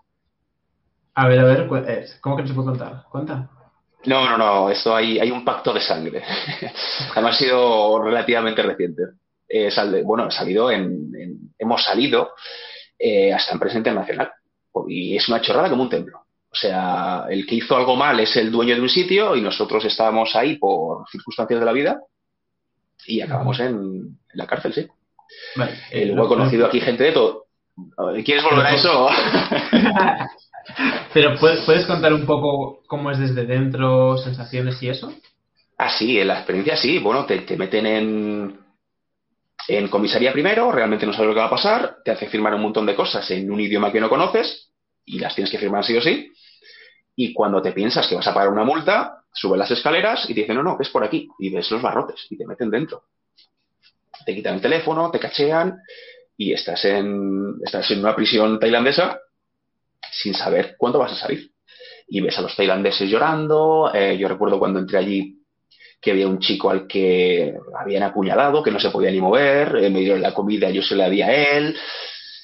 A ver, a ver, eh, ¿cómo que no se puede contar? Cuenta. No, no, no, esto hay, hay un pacto de sangre. Además ha sido relativamente reciente. bueno, salido en, hemos salido hasta en prensa internacional y es una chorrada como un templo. O sea, el que hizo algo mal es el dueño de un sitio y nosotros estábamos ahí por circunstancias de la vida y acabamos en, la cárcel, sí. Vale, eh, luego he conocido aquí gente de todo. ¿Quieres volver a eso? Pero ¿puedes, contar un poco cómo es desde dentro, sensaciones y eso? Ah, sí, en la experiencia sí. Bueno, te, te meten en, en comisaría primero, realmente no sabes lo que va a pasar, te hace firmar un montón de cosas en un idioma que no conoces y las tienes que firmar sí o sí. Y cuando te piensas que vas a pagar una multa, subes las escaleras y te dicen, no, no, es por aquí. Y ves los barrotes y te meten dentro. Te quitan el teléfono, te cachean y estás en, estás en una prisión tailandesa sin saber cuándo vas a salir. Y ves a los tailandeses llorando. Eh, yo recuerdo cuando entré allí que había un chico al que habían apuñalado, que no se podía ni mover, eh, me dieron la comida, yo se la di a él.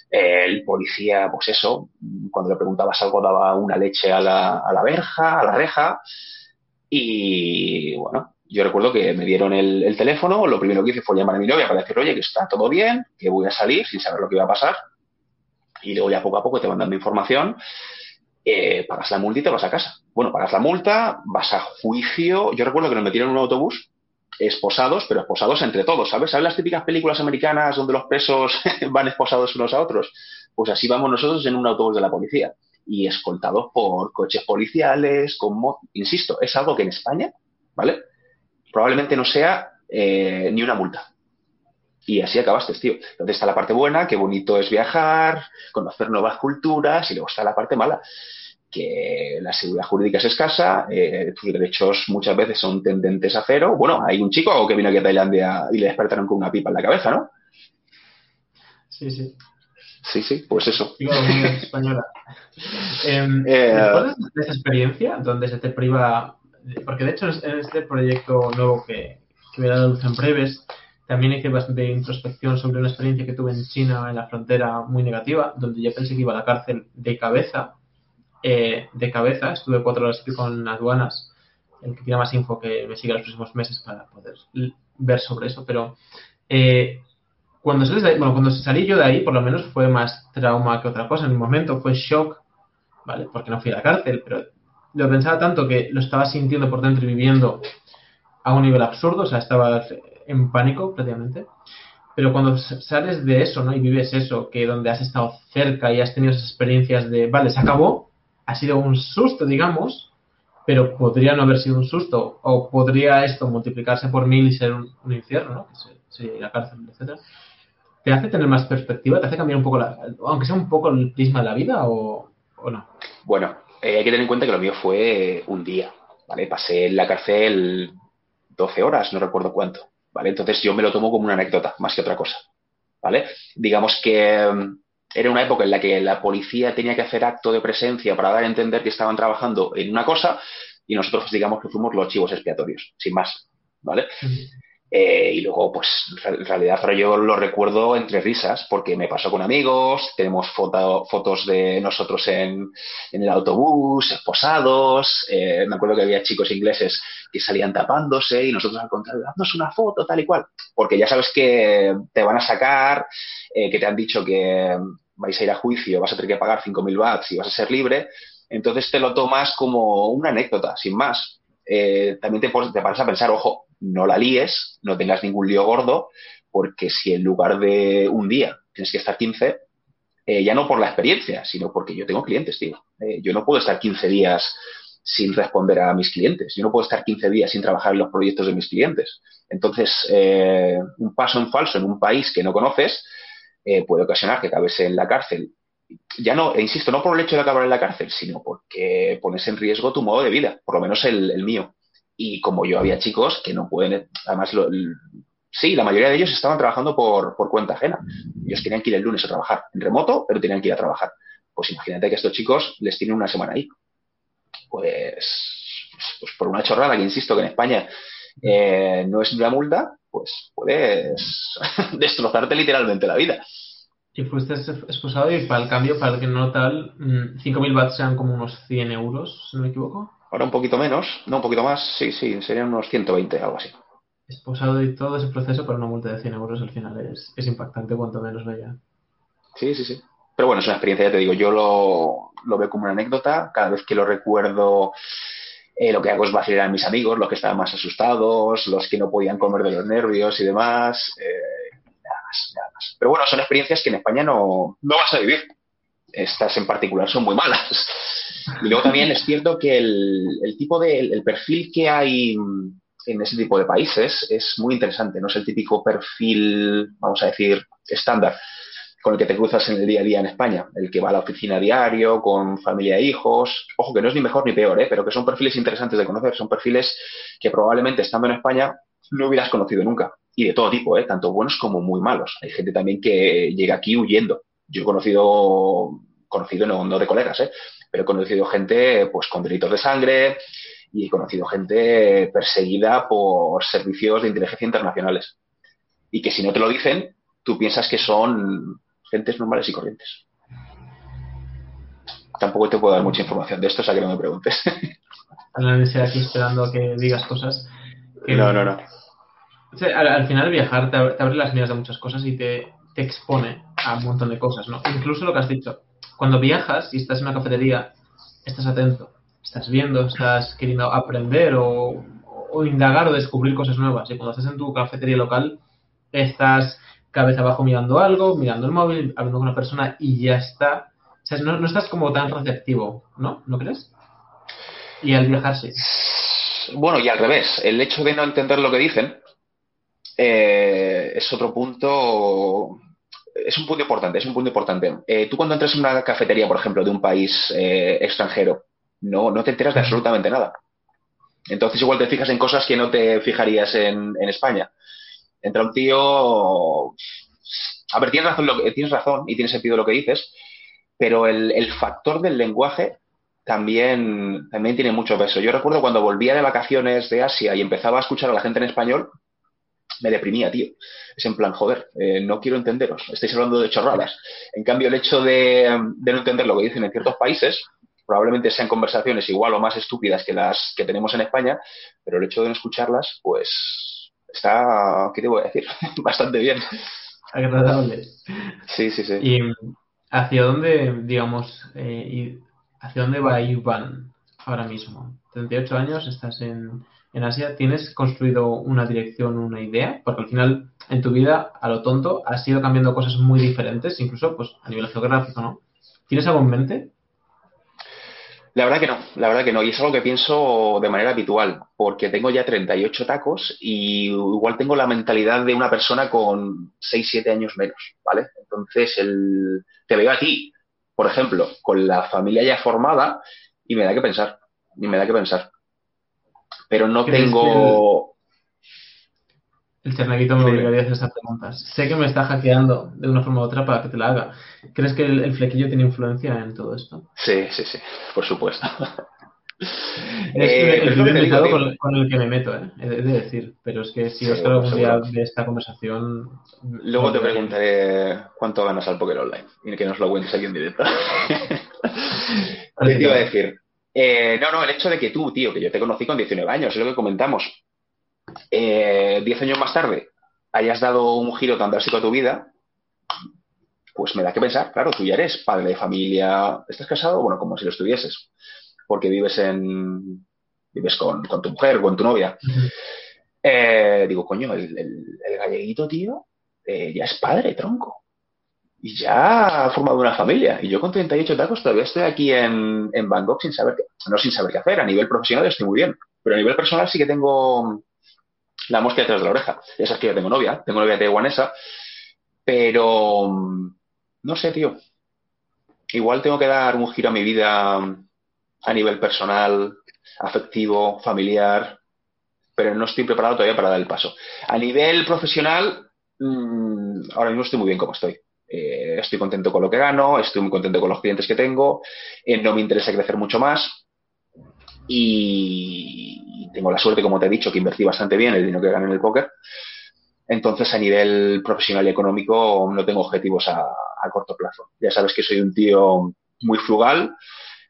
el policía, pues eso, cuando le preguntabas algo daba una leche a la, a la verja, a la reja. Y bueno, yo recuerdo que me dieron el, el, teléfono, lo primero que hice fue llamar a mi novia para decir, oye, que está todo bien, que voy a salir sin saber lo que iba a pasar. Y luego ya poco a poco te van dando información eh, pagas la multa y te vas a casa. Bueno, pagas la multa, vas a juicio. Yo recuerdo que nos metieron en un autobús esposados, pero esposados entre todos, ¿sabes? ¿Sabes las típicas películas americanas donde los presos van esposados unos a otros? Pues así vamos nosotros en un autobús de la policía y escoltados por coches policiales, como, insisto, es algo que en España, ¿vale? Probablemente no sea eh, ni una multa. y así acabaste, tío. Entonces está la parte buena, qué bonito es viajar, conocer nuevas culturas, y luego está la parte mala, que la seguridad jurídica es escasa, eh, tus derechos muchas veces son tendentes a cero. Bueno, hay un chico que vino aquí a Tailandia y le despertaron con una pipa en la cabeza, ¿no? Sí, sí. Sí, sí, pues eso. española. Em, eh, esa experiencia, donde se te priva, porque de hecho en este proyecto nuevo que, que voy a dar luz en breves, también hice bastante introspección sobre una experiencia que tuve en China, en la frontera, muy negativa, donde yo pensé que iba a la cárcel de cabeza. Eh, de cabeza, estuve cuatro horas con aduanas. El que tiene más info que me siga los próximos meses para poder ver sobre eso, pero eh, cuando, bueno, cuando salí yo de ahí, por lo menos fue más trauma que otra cosa. En un momento fue shock, ¿vale? Porque no fui a la cárcel, pero lo pensaba tanto que lo estaba sintiendo por dentro y viviendo a un nivel absurdo, o sea, estaba en pánico prácticamente. Pero cuando sales de eso, ¿no? Y vives eso, que donde has estado cerca y has tenido esas experiencias de, vale, se acabó, ha sido un susto, digamos, pero podría no haber sido un susto, o podría esto multiplicarse por mil y ser un, infierno, ¿no? Sería la cárcel, etcétera te hace tener más perspectiva, te hace cambiar un poco, aunque sea un poco el prisma de la vida o, no. Bueno, eh, hay que tener en cuenta que lo mío fue un día, ¿vale? Pasé en la cárcel 12 horas, no recuerdo cuánto, ¿vale? Entonces yo me lo tomo como una anécdota, más que otra cosa, ¿vale? Digamos que mm, era una época en la que la policía tenía que hacer acto de presencia para dar a entender que estaban trabajando en una cosa y nosotros digamos que fuimos los chivos expiatorios, sin más, ¿vale? Eh, y luego, pues, en realidad yo lo recuerdo entre risas, porque me pasó con amigos, tenemos fotos de nosotros en, el autobús, esposados, eh, me acuerdo que había chicos ingleses que salían tapándose y nosotros al contrario, haznos una foto, tal y cual, porque ya sabes que te van a sacar, eh, que te han dicho que vais a ir a juicio, vas a tener que pagar 5.000 bahts y vas a ser libre, entonces te lo tomas como una anécdota, sin más. también te, te paras a pensar, ojo, no la líes, no tengas ningún lío gordo, porque si en lugar de un día tienes que estar 15, eh, ya no por la experiencia, sino porque yo tengo clientes, tío. Eh, yo no puedo estar 15 días sin responder a mis clientes. Yo no puedo estar 15 días sin trabajar en los proyectos de mis clientes. Entonces, eh, un paso en falso en un país que no conoces puede ocasionar que acabes en la cárcel. Ya no, e insisto, no por el hecho de acabar en la cárcel, sino porque pones en riesgo tu modo de vida, por lo menos el mío. Y como yo había chicos que no pueden, además, sí, la mayoría de ellos estaban trabajando por, cuenta ajena. Ellos tenían que ir el lunes a trabajar en remoto, pero tenían que ir a trabajar. Pues imagínate que estos chicos les tienen una semana ahí. Pues, pues, por una chorrada, que insisto que en España eh, no es una multa, pues puedes destrozarte literalmente la vida. Y fuiste expulsado y para el cambio, para el que no tal, 5.000 mm, watts sean como unos 100 euros, si no me equivoco. Ahora un poquito menos, no, un poquito más, sí, sí, serían unos 120, algo así. Esposado y todo ese proceso para una multa de 100 euros al final es, es impactante cuanto menos vaya. Sí, sí, sí. Pero bueno, es una experiencia, ya te digo, yo lo, lo veo como una anécdota. Cada vez que lo recuerdo, eh, lo que hago es vacilar a mis amigos, los que estaban más asustados, los que no podían comer de los nervios y demás. Eh, nada más, nada más. Pero bueno, son experiencias que en España no, no vas a vivir. Estas en particular son muy malas. Y luego también es cierto que el, tipo de, el perfil que hay en ese tipo de países es muy interesante. No es el típico perfil, vamos a decir, estándar con el que te cruzas en el día a día en España, el que va a la oficina a diario, con familia e hijos. Ojo, que no es ni mejor ni peor, ¿eh? pero que son perfiles interesantes de conocer. Son perfiles que probablemente estando en España no hubieras conocido nunca. Y de todo tipo, ¿eh? tanto buenos como muy malos. Hay gente también que llega aquí huyendo. Yo he conocido, conocido no, no de colegas, ¿eh? Pero he conocido gente pues con delitos de sangre y he conocido gente perseguida por servicios de inteligencia internacionales. Y que si no te lo dicen, tú piensas que son gentes normales y corrientes. Tampoco te puedo dar mucha información de esto, o sea que no me preguntes. Estoy aquí esperando a que digas cosas. no, no, no. al, final viajar te abre, las miras de muchas cosas y te, te expone a un montón de cosas, ¿no? Incluso lo que has dicho, cuando viajas y estás en una cafetería, estás atento, estás viendo, estás queriendo aprender o, indagar o descubrir cosas nuevas. Y cuando estás en tu cafetería local, estás cabeza abajo mirando algo, mirando el móvil, hablando con una persona y ya está. O sea, no, estás como tan receptivo, ¿no? ¿No crees? Y al viajar sí. Bueno, y al revés. El hecho de no entender lo que dicen, eh, es otro punto es un punto importante, es un punto importante. Eh, tú cuando entras en una cafetería, por ejemplo, de un país eh, extranjero, no, no te enteras de absolutamente nada. Entonces igual te fijas en cosas que no te fijarías en, España. Entra un tío... A ver, tienes razón, lo que, tienes razón y tiene sentido lo que dices, pero el, el factor del lenguaje también, también tiene mucho peso. Yo recuerdo cuando volvía de vacaciones de Asia y empezaba a escuchar a la gente en español, me deprimía, tío. Es en plan, joder, eh, no quiero entenderos, estáis hablando de chorradas. En cambio, el hecho de, no entender lo que dicen en ciertos países, probablemente sean conversaciones igual o más estúpidas que las que tenemos en España, pero el hecho de no escucharlas, pues está, ¿qué te voy a decir? Bastante bien. Agradable. Sí, sí, sí. ¿Y hacia dónde, digamos, eh, hacia dónde va Iván ahora mismo? 38 años, estás en, en Asia, ¿tienes construido una dirección, una idea? Porque al final, en tu vida, a lo tonto, has ido cambiando cosas muy diferentes, incluso pues a nivel geográfico, ¿no? ¿Tienes algo en mente? La verdad que no, la verdad que no. Y es algo que pienso de manera habitual, porque tengo ya 38 tacos y igual tengo la mentalidad de una persona con 6, 7 años menos, ¿vale? Entonces, el... te veo a ti, por ejemplo, con la familia ya formada y me da que pensar, y me da que pensar pero no tengo... El, el me obligaría a hacer estas preguntas. Sé que me está hackeando de una forma u otra para que te la haga. ¿Crees que el, flequillo tiene influencia en todo esto? Sí, sí, sí, por supuesto. Es eh, el delicado con, con, el que me meto, ¿eh? he de decir. Pero es que si Oscar algún día de esta conversación. Luego te preguntaré cuánto ganas al Poker Online y que nos lo cuentes aquí en directo. ¿Qué te iba a decir? Eh, no, no, el hecho de que tú, tío, que yo te conocí con 19 años, es lo que comentamos, eh, 10 años más tarde hayas dado un giro tan drástico a tu vida, pues me da que pensar, claro, tú ya eres padre de familia, ¿estás casado? Bueno, como si lo estuvieses, porque vives en vives con, tu mujer, con tu novia. Eh, digo, coño, el, el, galleguito, tío, eh, ya es padre, tronco y ya ha formado una familia. Y yo con 38 tacos todavía estoy aquí en, en Bangkok sin saber, no sin saber qué hacer. A nivel profesional estoy muy bien, pero a nivel personal sí que tengo la mosca detrás de la oreja. Esa es que ya tengo novia, tengo novia taiwanesa, pero no sé, tío. Igual tengo que dar un giro a mi vida a nivel personal, afectivo, familiar, pero no estoy preparado todavía para dar el paso. A nivel profesional, mmm, ahora mismo estoy muy bien como estoy. Eh, estoy contento con lo que gano, estoy muy contento con los clientes que tengo, eh, no me interesa crecer mucho más y tengo la suerte, como te he dicho, que invertí bastante bien el dinero que gané en el póker. Entonces, a nivel profesional y económico, no tengo objetivos a, corto plazo. Ya sabes que soy un tío muy frugal,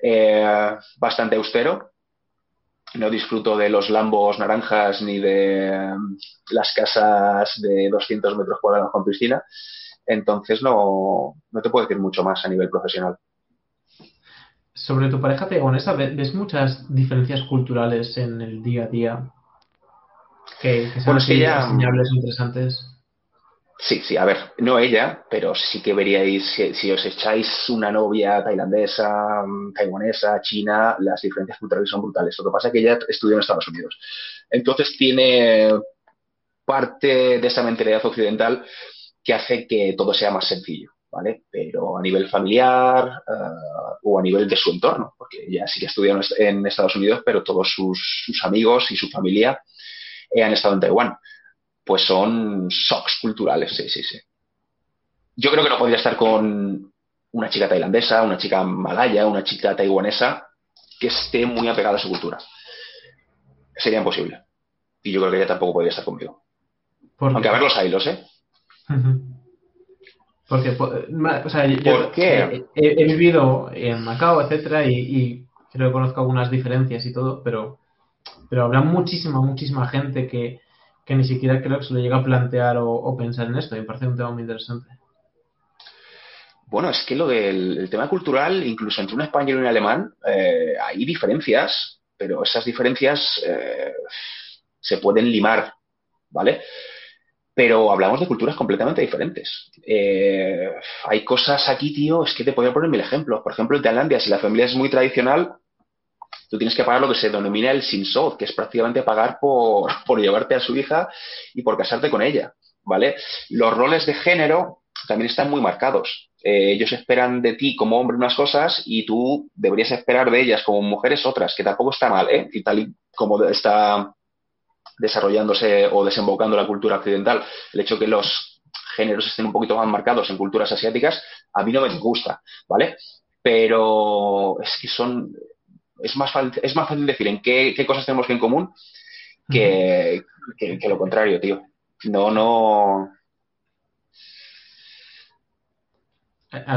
eh, bastante austero. No disfruto de los lambos naranjas ni de las casas de 200 metros cuadrados con piscina. Entonces no, no te puedo decir mucho más a nivel profesional. Sobre tu pareja taiwanesa, ¿ves muchas diferencias culturales en el día a día? Que, que sean señales interesantes. Sí, sí, a ver, no ella, pero sí que veríais, si, os echáis una novia tailandesa, taiwanesa, china, las diferencias culturales son brutales. Lo que pasa es que ella estudió en Estados Unidos. Entonces tiene parte de esa mentalidad occidental que hace que todo sea más sencillo, ¿vale? Pero a nivel familiar eh, o a nivel de su entorno, porque ella sí que estudió en Estados Unidos, pero todos sus, amigos y su familia eh, han estado en Taiwán. Pues son shocks culturales, sí, sí, sí. Yo creo que no podría estar con una chica tailandesa, una chica malaya, una chica taiwanesa que esté muy apegada a su cultura. Sería imposible. Y yo creo que ella tampoco podría estar conmigo. Aunque a ver los hilos, ¿eh? Porque, o sea, yo He, vivido en Macao, etcétera, y, creo que conozco algunas diferencias y todo, pero, pero habrá muchísima, muchísima gente que, ni siquiera creo que se lo llega a plantear o, pensar en esto, y me parece un tema muy interesante. Bueno, es que lo del tema cultural, incluso entre un español y un alemán, eh, hay diferencias, pero esas diferencias eh, se pueden limar, ¿vale? Pero hablamos de culturas completamente diferentes. Eh, hay cosas aquí, tío, es que te podría poner mil ejemplos. Por ejemplo, en Tailandia, si la familia es muy tradicional, tú tienes que pagar lo que se denomina el sinsot, que es prácticamente pagar por, por llevarte a su hija y por casarte con ella. ¿vale? Los roles de género también están muy marcados. Eh, ellos esperan de ti como hombre unas cosas y tú deberías esperar de ellas como mujeres otras, que tampoco está mal, ¿eh? Y tal y como está desarrollándose o desembocando la cultura occidental, el hecho que los géneros estén un poquito más marcados en culturas asiáticas, a mí no me gusta, ¿vale? Pero es que son, es más, es más fácil decir en qué, cosas tenemos en común que, lo contrario, tío. No, no.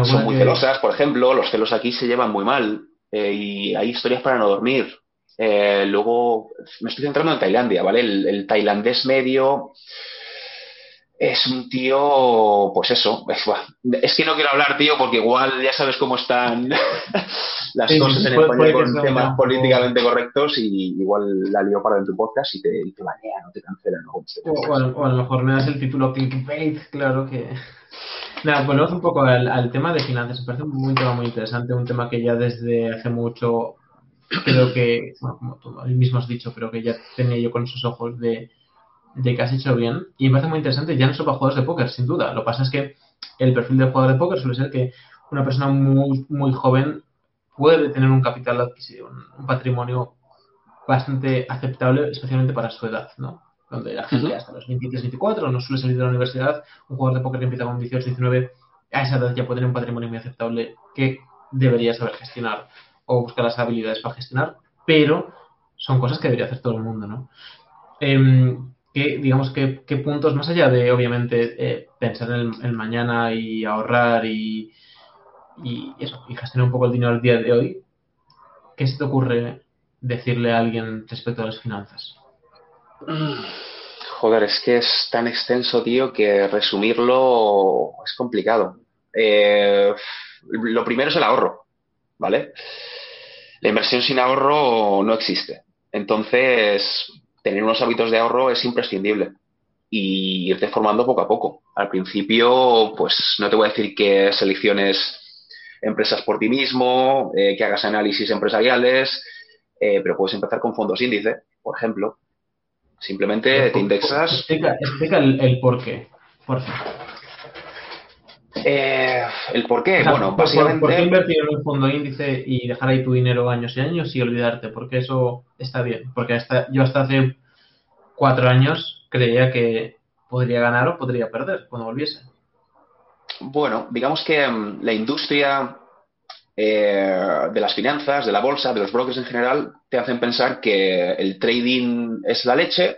Son muy celosas, por ejemplo, los celos aquí se llevan muy mal eh, y hay historias para no dormir. Eh, luego me estoy centrando en Tailandia, ¿vale? El, tailandés medio es un tío, pues eso, es, que no quiero hablar, tío, porque igual ya sabes cómo están las cosas en España con temas políticamente correctos y igual la lío para en tu podcast y te, y te banean o te cancelan. O, o, a, lo mejor me das el título clickbait, claro que... Nada, volvemos un poco al, al, tema de finanzas. Me parece un tema muy interesante, un tema que ya desde hace mucho creo que, como tú mismo has dicho, pero que ya tenía yo con esos ojos de, que has hecho bien. Y me parece muy interesante, ya no solo para jugadores de póker, sin duda. Lo que pasa es que el perfil del jugador de póker suele ser que una persona muy, muy joven puede tener un capital adquisitivo, un, patrimonio bastante aceptable, especialmente para su edad, ¿no? Donde la gente hasta los 23, 24 no suele salir de la universidad, un jugador de póker que empieza con 18, 19, a esa edad ya puede tener un patrimonio muy aceptable que debería saber gestionar o buscar las habilidades para gestionar, pero son cosas que debería hacer todo el mundo, ¿no? Em, que, digamos, que, puntos, más allá de, obviamente, eh, pensar en el, mañana y ahorrar y, y eso, y gestionar un poco el dinero al día de hoy, ¿qué se te ocurre decirle a alguien respecto a las finanzas? Joder, es que es tan extenso, tío, que resumirlo es complicado. Eh, lo primero es el ahorro, ¿vale? La inversión sin ahorro no existe. Entonces, tener unos hábitos de ahorro es imprescindible y irte formando poco a poco. Al principio, pues no te voy a decir que selecciones empresas por ti mismo, eh, que hagas análisis empresariales, eh, pero puedes empezar con fondos índice, por ejemplo. Simplemente te indexas. Explica, el, el, por qué, por favor. Eh, ¿El por qué? bueno, básicamente... ¿Por, qué invertir en un fondo índice y dejar ahí tu dinero años y años y olvidarte? Porque eso está bien. Porque hasta, yo hasta hace cuatro años creía que podría ganar o podría perder cuando volviese. Bueno, digamos que mm, la industria eh, de las finanzas, de la bolsa, de los brokers en general, te hacen pensar que el trading es la leche,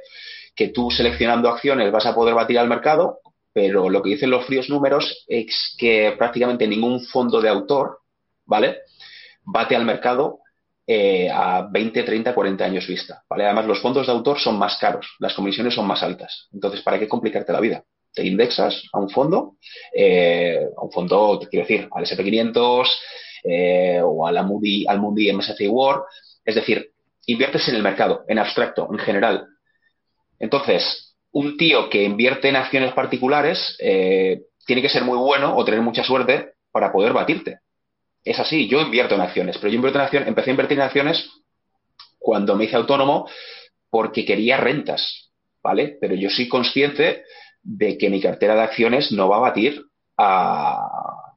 que tú seleccionando acciones vas a poder batir al mercado pero lo que dicen los fríos números es que prácticamente ningún fondo de autor, ¿vale? Bate al mercado eh, a 20, 30, 40 años vista, ¿vale? Además, los fondos de autor son más caros, las comisiones son más altas. Entonces, ¿para qué complicarte la vida? Te indexas a un fondo, eh, a un fondo, te quiero decir, al SP500 eh, o a la Moody, al Moody MSCI World, es decir, inviertes en el mercado, en abstracto, en general. Entonces, un tío que invierte en acciones particulares eh, tiene que ser muy bueno o tener mucha suerte para poder batirte. Es así, yo invierto en acciones, pero yo invierto en acciones, empecé a invertir en acciones cuando me hice autónomo porque quería rentas, ¿vale? Pero yo soy consciente de que mi cartera de acciones no va a batir a,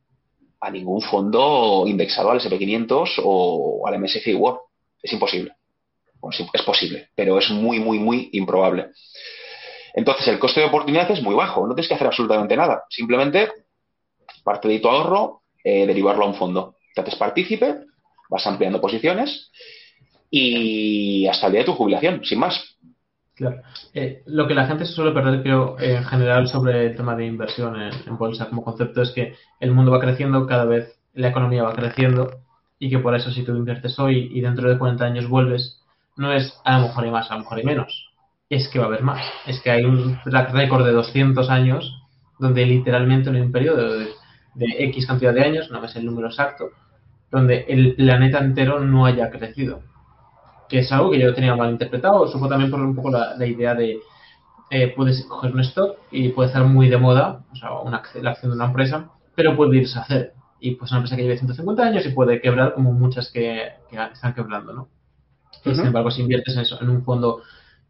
ningún fondo indexado al SP500 o al MSCI World. Es imposible. es posible, pero es muy, muy, muy improbable. Entonces, el coste de oportunidad es muy bajo, no tienes que hacer absolutamente nada. Simplemente parte de tu ahorro, eh, derivarlo a un fondo. Te haces partícipe, vas ampliando posiciones y hasta el día de tu jubilación, sin más. Claro. Eh, lo que la gente se suele perder, creo, en general sobre el tema de inversión en, bolsa como concepto es que el mundo va creciendo, cada vez la economía va creciendo y que por eso si tú inviertes hoy y dentro de 40 años vuelves, no es a lo mejor hay más, a lo mejor hay menos es que va a haber más. Es que hay un track record de 200 años donde literalmente en un periodo de, X cantidad de años, no me sé el número exacto, donde el planeta entero no haya crecido. Que es algo que yo tenía mal interpretado, supo también por un poco la, idea de eh, puedes coger un stock y puede estar muy de moda, o sea, una, la acción de una empresa, pero puede irse a hacer. Y pues una empresa que lleve 150 años y puede quebrar como muchas que, están quebrando, ¿no? Sin embargo, si inviertes en eso, en un fondo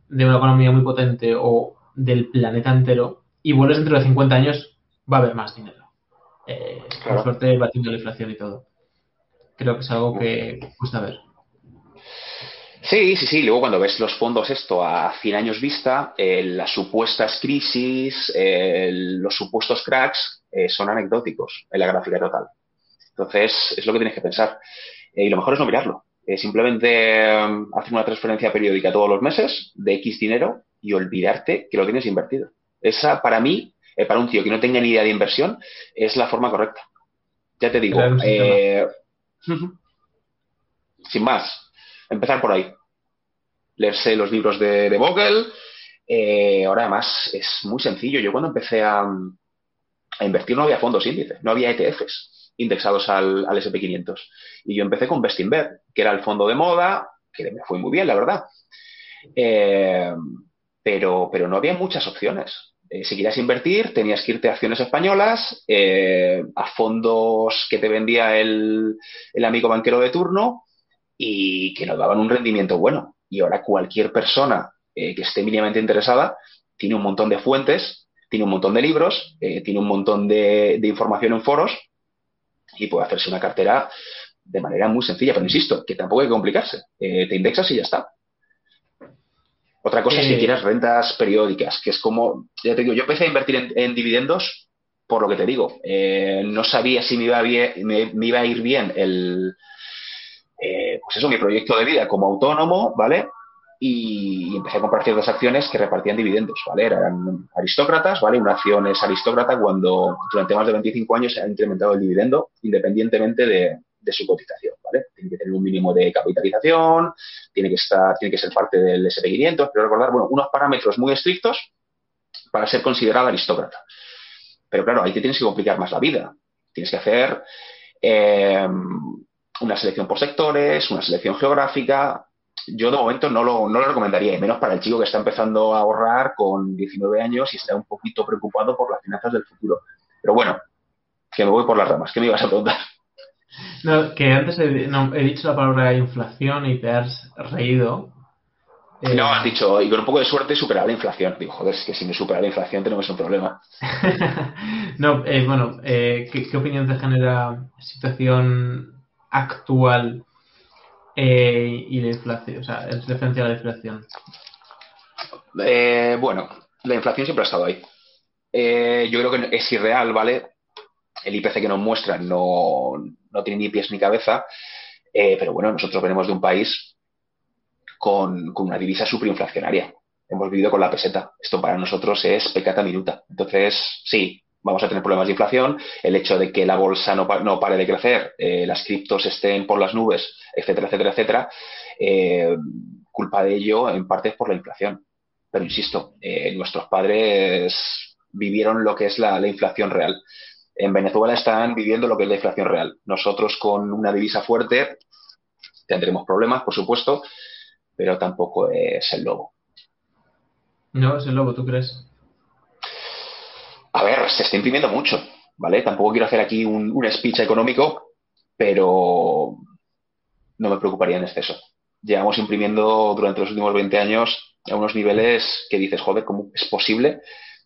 de una economía muy potente o del planeta entero, y vuelves dentro de 50 años, va a haber más dinero. Eh, Por suerte, batiendo la inflación y todo. Creo que es algo que gusta ver. Sí, sí, sí. Luego cuando ves los fondos esto a 100 años vista, eh, las supuestas crisis, eh, los supuestos cracks eh, son anecdóticos en la gráfica total. Entonces, es lo que tienes que pensar. y lo mejor es no mirarlo. Simplemente hacer una transferencia periódica todos los meses de X dinero y olvidarte que lo tienes invertido. Esa, para mí, para un tío que no tenga ni idea de inversión, es la forma correcta. Ya te digo, sin más, empezar por ahí leerse los libros de, de Vogel. Eh, ahora además es muy sencillo. Yo cuando empecé a, invertir no había fondos índice, no había ETFs indexados al, SP500. Y yo empecé con Bestinver, que era el fondo de moda, que me fue muy bien, la verdad. Eh, pero, pero no había muchas opciones. Eh, si querías invertir, tenías que irte a acciones españolas, a fondos que te vendía el, el amigo banquero de turno y que nos daban un rendimiento bueno. Y ahora cualquier persona eh, que esté mínimamente interesada tiene un montón de fuentes, tiene un montón de libros, eh, tiene un montón de, información en foros y puede hacerse una cartera de manera muy sencilla. Pero insisto, que tampoco hay que complicarse. Eh, te indexas y ya está. Otra cosa es que quieras rentas periódicas, que es como, ya te digo, yo empecé a invertir en, dividendos por lo que te digo. no sabía si me iba, bien, me iba a ir bien el, eh, pues eso, mi proyecto de vida como autónomo, ¿vale? Y, empecé a comprar ciertas acciones que repartían dividendos, ¿vale? Eran aristócratas, ¿vale? Una acción es aristócrata cuando durante más de 25 años se ha incrementado el dividendo independientemente de, su cotización, ¿vale? Tiene que tener un mínimo de capitalización, tiene que estar, tiene que ser parte del SP500, pero recordar, bueno, unos parámetros muy estrictos para ser considerado aristócrata. Pero claro, ahí te tienes que complicar más la vida. Tienes que hacer eh, una selección por sectores, una selección geográfica. Yo de momento no lo, no lo recomendaría, y menos para el chico que está empezando a ahorrar con 19 años y está un poquito preocupado por las finanzas del futuro. Pero bueno, que me voy por las ramas. ¿Qué me ibas a preguntar? No, que antes he, dicho la palabra inflación y te has reído. No, eh, has dicho, y con un poco de suerte superar la inflación. Digo, joder, es que si me supera la inflación tenemos un problema. no, eh, bueno, eh, ¿qué, ¿qué, opinión te genera situación actual eh, y la inflación, o sea, en referencia a la inflación? Eh, bueno, la inflación siempre ha estado ahí. Eh, yo creo que es irreal, ¿vale? El IPC que nos muestra no, no tiene ni pies ni cabeza, pero bueno, nosotros venimos de un país con, con una divisa superinflacionaria. Hemos vivido con la peseta. Esto para nosotros es pecata minuta. Entonces, sí, vamos a tener problemas de inflación, el hecho de que la bolsa no, no pare de crecer, eh, las criptos estén por las nubes, etcétera, etcétera, etcétera, eh, culpa de ello en parte es por la inflación. Pero insisto, eh, nuestros padres vivieron lo que es la, inflación real. En Venezuela están viviendo lo que es la inflación real. Nosotros con una divisa fuerte tendremos problemas, por supuesto, pero tampoco es el lobo. No es el lobo, ¿tú crees? A ver, se está imprimiendo mucho, ¿vale? Tampoco quiero hacer aquí un, speech económico, pero no me preocuparía en exceso. Llevamos imprimiendo durante los últimos 20 años a unos niveles que dices, joder, ¿cómo es posible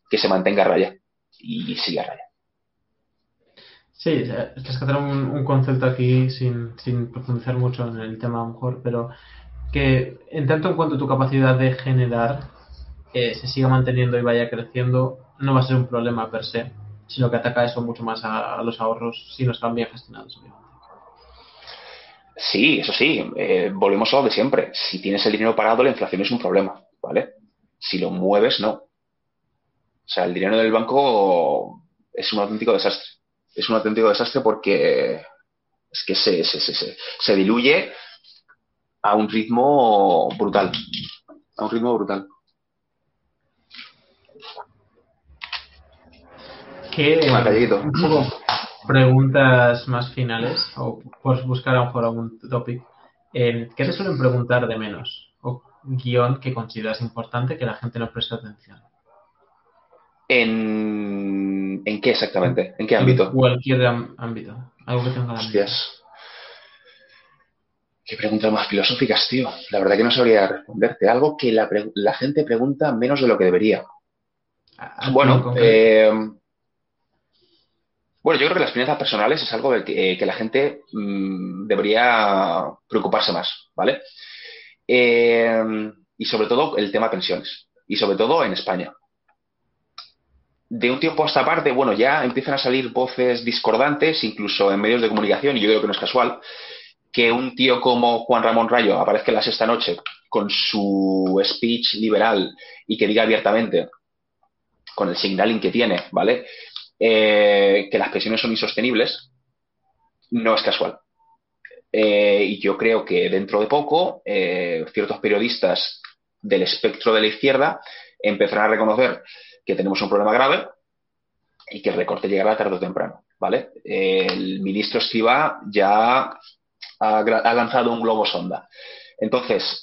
que se mantenga a raya? Y siga a raya. Sí, rescatar un, un concepto aquí sin, sin, profundizar mucho en el tema a lo mejor, pero que en tanto en cuanto tu capacidad de generar eh, se siga manteniendo y vaya creciendo, no va a ser un problema per se, sino que ataca eso mucho más a, los ahorros si no están bien gestionados, Sí, eso sí, eh, volvemos a lo de siempre. Si tienes el dinero parado, la inflación es un problema, ¿vale? Si lo mueves, no. O sea, el dinero del banco es un auténtico desastre. Es un auténtico desastre porque es que se, se, se, se diluye a un ritmo brutal. A un ritmo brutal. ¿Qué preguntas más finales o por buscar a lo mejor algún topic. Eh, ¿Qué te suelen preguntar de menos? ¿O guion que consideras importante que la gente no preste atención? ¿En, ¿En qué exactamente? ¿En qué ámbito? En cualquier ámbito. Algo que tenga Hostias. Qué preguntas más filosóficas, tío. La verdad que no sabría responderte. Algo que la, la gente pregunta menos de lo que debería bueno, eh, bueno, yo creo que las finanzas personales es algo que, la gente mm, debería preocuparse más, ¿vale? Eh, y sobre todo el tema pensiones, y sobre todo en España. De un tiempo a esta parte, bueno, ya empiezan a salir voces discordantes, incluso en medios de comunicación, y yo creo que no es casual, que un tío como Juan Ramón Rayo aparezca la sexta noche con su speech liberal y que diga abiertamente, con el signaling que tiene, ¿vale? Eh, que las pensiones son insostenibles, no es casual. Eh, y yo creo que dentro de poco eh, ciertos periodistas del espectro de la izquierda empezarán a reconocer que tenemos un problema grave y que el recorte llegará tarde o temprano. ¿vale? El ministro Estiva ya ha, lanzado un globo sonda. Entonces,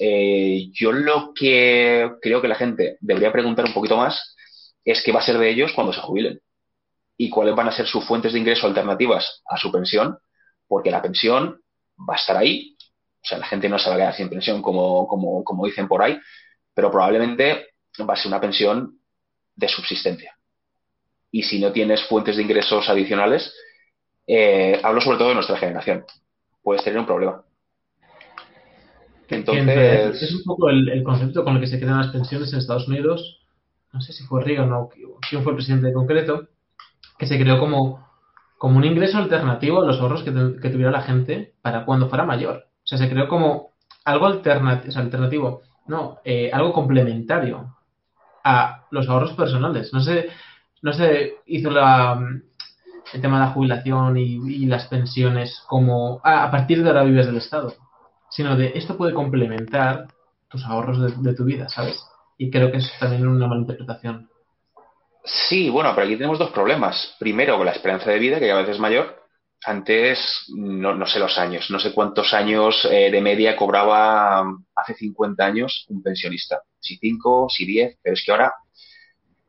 yo lo que creo que la gente debería preguntar un poquito más es qué va a ser de ellos cuando se jubilen y cuáles van a ser sus fuentes de ingreso alternativas a su pensión, porque la pensión va a estar ahí. O sea, la gente no se va a quedar sin pensión como, como, dicen por ahí, pero probablemente va a ser una pensión de subsistencia. Y si no tienes fuentes de ingresos adicionales, eh, hablo sobre todo de nuestra generación, puedes tener un problema. Entonces... Es un poco el, el, concepto con el que se quedan las pensiones en Estados Unidos. No sé si fue Reagan o quién fue el presidente concreto, que se creó como, como un ingreso alternativo a los ahorros que, tuviera la gente para cuando fuera mayor. O sea, se creó como algo alternativo, alternativo no, eh, algo complementario a los ahorros personales. No se, no se hizo la, el tema de la jubilación y, las pensiones como a partir de ahora vives del Estado, sino de esto puede complementar tus ahorros de, de tu vida, ¿sabes? Y creo que es también una mala interpretación. Sí, bueno, pero aquí tenemos dos problemas. Primero, con la esperanza de vida, que cada vez es mayor. Antes, no, sé los años, no sé cuántos años eh, de media cobraba hace 50 años un pensionista. Si 5, si 10, pero es que ahora,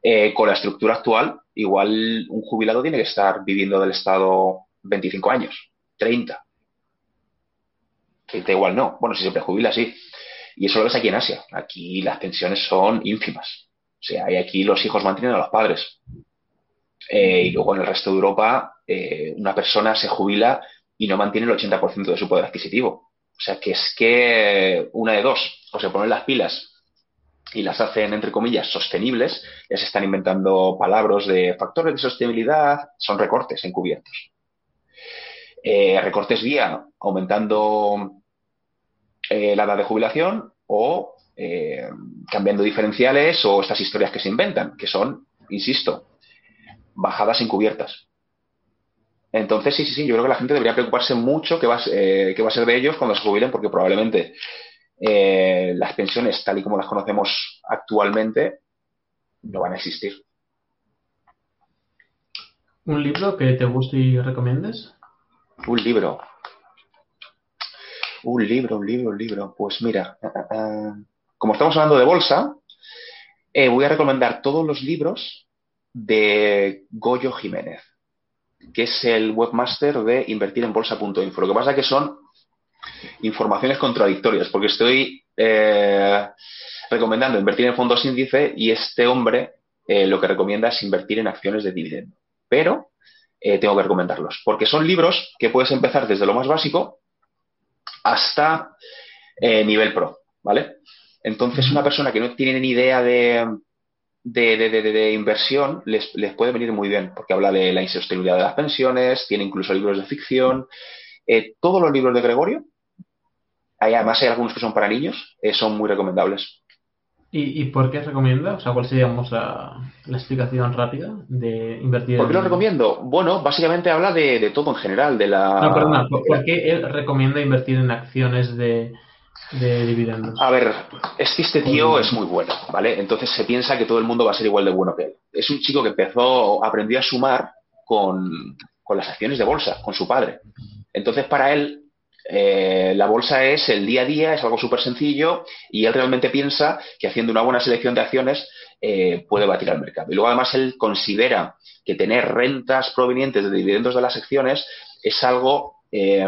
eh, con la estructura actual, igual un jubilado tiene que estar viviendo del Estado 25 años, 30. da igual no. Bueno, si se prejubila, sí. Y eso lo ves aquí en Asia. Aquí las pensiones son ínfimas. O sea, hay aquí los hijos mantienen a los padres. Eh, y luego en el resto de Europa, eh, una persona se jubila y no mantiene el 80% de su poder adquisitivo. O sea, que es que una de dos, o se ponen las pilas y las hacen, entre comillas, sostenibles, ya se están inventando palabras de factores de sostenibilidad, son recortes encubiertos. Eh, recortes vía aumentando la edad de jubilación o eh, cambiando diferenciales o estas historias que se inventan, que son, insisto, bajadas encubiertas. Entonces, sí, sí, sí, yo creo que la gente debería preocuparse mucho qué va, eh, va a ser de ellos cuando se jubilen, porque probablemente eh, las pensiones, tal y como las conocemos actualmente, no van a existir. ¿Un libro que te guste y recomiendes? Un libro. Un libro, un libro, un libro. Pues mira, como estamos hablando de bolsa, eh, voy a recomendar todos los libros de Goyo Jiménez, que es el webmaster de invertirenbolsa.info. Lo que pasa es que son informaciones contradictorias, porque estoy eh, recomendando invertir en fondos índice y este hombre eh, lo que recomienda es invertir en acciones de dividendo. Pero tengo que recomendarlos, porque son libros que puedes empezar desde lo más básico hasta nivel pro, ¿vale? Entonces, una persona que no tiene ni idea de, de, inversión les, puede venir muy bien, porque habla de la insostenibilidad de las pensiones, tiene incluso libros de ficción. Eh, todos los libros de Gregorio, además hay algunos que son para niños, eh, son muy recomendables. ¿Y, por qué recomienda? O sea, ¿cuál sería la, explicación rápida de invertir? ¿Por qué lo recomiendo? Bueno, básicamente habla de, todo en general, de la... No, perdona, ¿por qué él recomienda invertir en acciones de, de dividendos. A ver, es que este tío es muy bueno, ¿vale? Entonces se piensa que todo el mundo va a ser igual de bueno que él. Es un chico que empezó, aprendió a sumar con, las acciones de bolsa, con su padre. Entonces para él eh, la bolsa es el día a día, es algo súper sencillo y él realmente piensa que haciendo una buena selección de acciones eh, puede batir al mercado. Y luego además él considera que tener rentas provenientes de dividendos de las acciones es algo eh,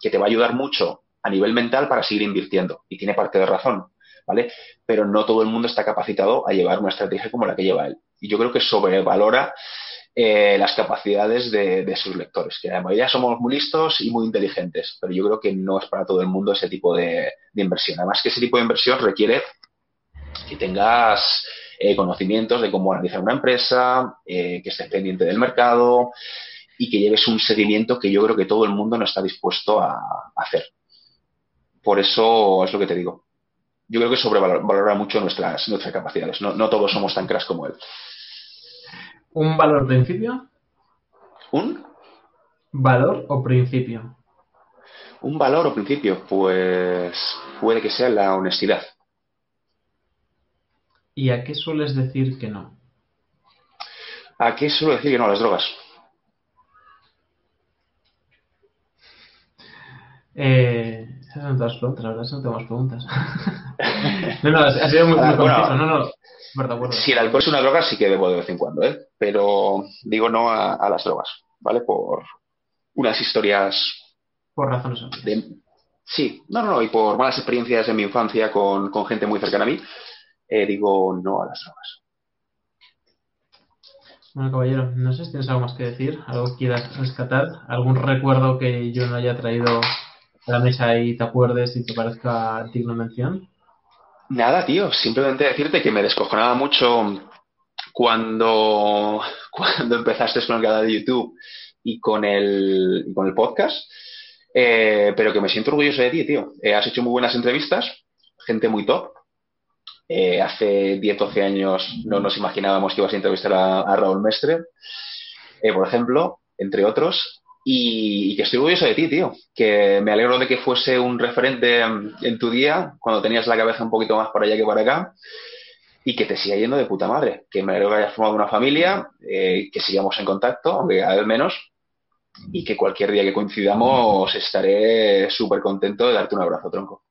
que te va a ayudar mucho a nivel mental para seguir invirtiendo. Y tiene parte de razón, ¿vale? Pero no todo el mundo está capacitado a llevar una estrategia como la que lleva él. y yo creo que sobrevalora eh, las capacidades de, sus lectores, que la mayoría somos muy listos y muy inteligentes, pero yo creo que no es para todo el mundo ese tipo de, inversión. Además que ese tipo de inversión requiere que tengas eh, conocimientos de cómo analizar una empresa, eh, que estés pendiente del mercado y que lleves un seguimiento que yo creo que todo el mundo no está dispuesto a, hacer. Por eso es lo que te digo. Yo creo que sobrevalora mucho nuestras, nuestras capacidades. No, no todos somos tan crash como él. ¿Un valor principio? ¿Un? ¿Valor o principio? Un valor o principio, pues puede que sea la honestidad. ¿Y a qué sueles decir que no? ¿A qué suelo decir que no? A las drogas. Eh, esas son todas preguntas, la verdad que no tengo preguntas. no, no, ha sido muy, muy ah, No, no, si el alcohol es una droga, sí que bebo de vez en cuando, ¿eh? Pero digo no a, las drogas, ¿vale? Por unas historias. Por razones Sí, no, no, no, y por malas experiencias en mi infancia con, gente muy cercana a mí, eh, digo no a las drogas. Bueno, caballero, no sé si tienes algo más que decir, algo que quieras rescatar, algún recuerdo que yo no haya traído la mesa y te acuerdes y te parezca digno de mención. Nada, tío, simplemente decirte que me descojonaba mucho cuando, cuando empezaste con el canal de YouTube y con el, con el podcast, eh, pero que me siento orgulloso de ti, tío. Eh, has hecho muy buenas entrevistas, gente muy top. Eh, hace 10, 12 años no nos imaginábamos que ibas a entrevistar a Raúl Mestre, por ejemplo, entre otros. Y, que estoy orgulloso de ti, tío. Que me alegro de que fuese un referente en, tu día, cuando tenías la cabeza un poquito más para allá que para acá. Y que te siga yendo de puta madre. Que me alegro que hayas formado una familia, eh, que sigamos en contacto, aunque cada vez menos. Y que cualquier día que coincidamos estaré súper contento de darte un abrazo, tronco.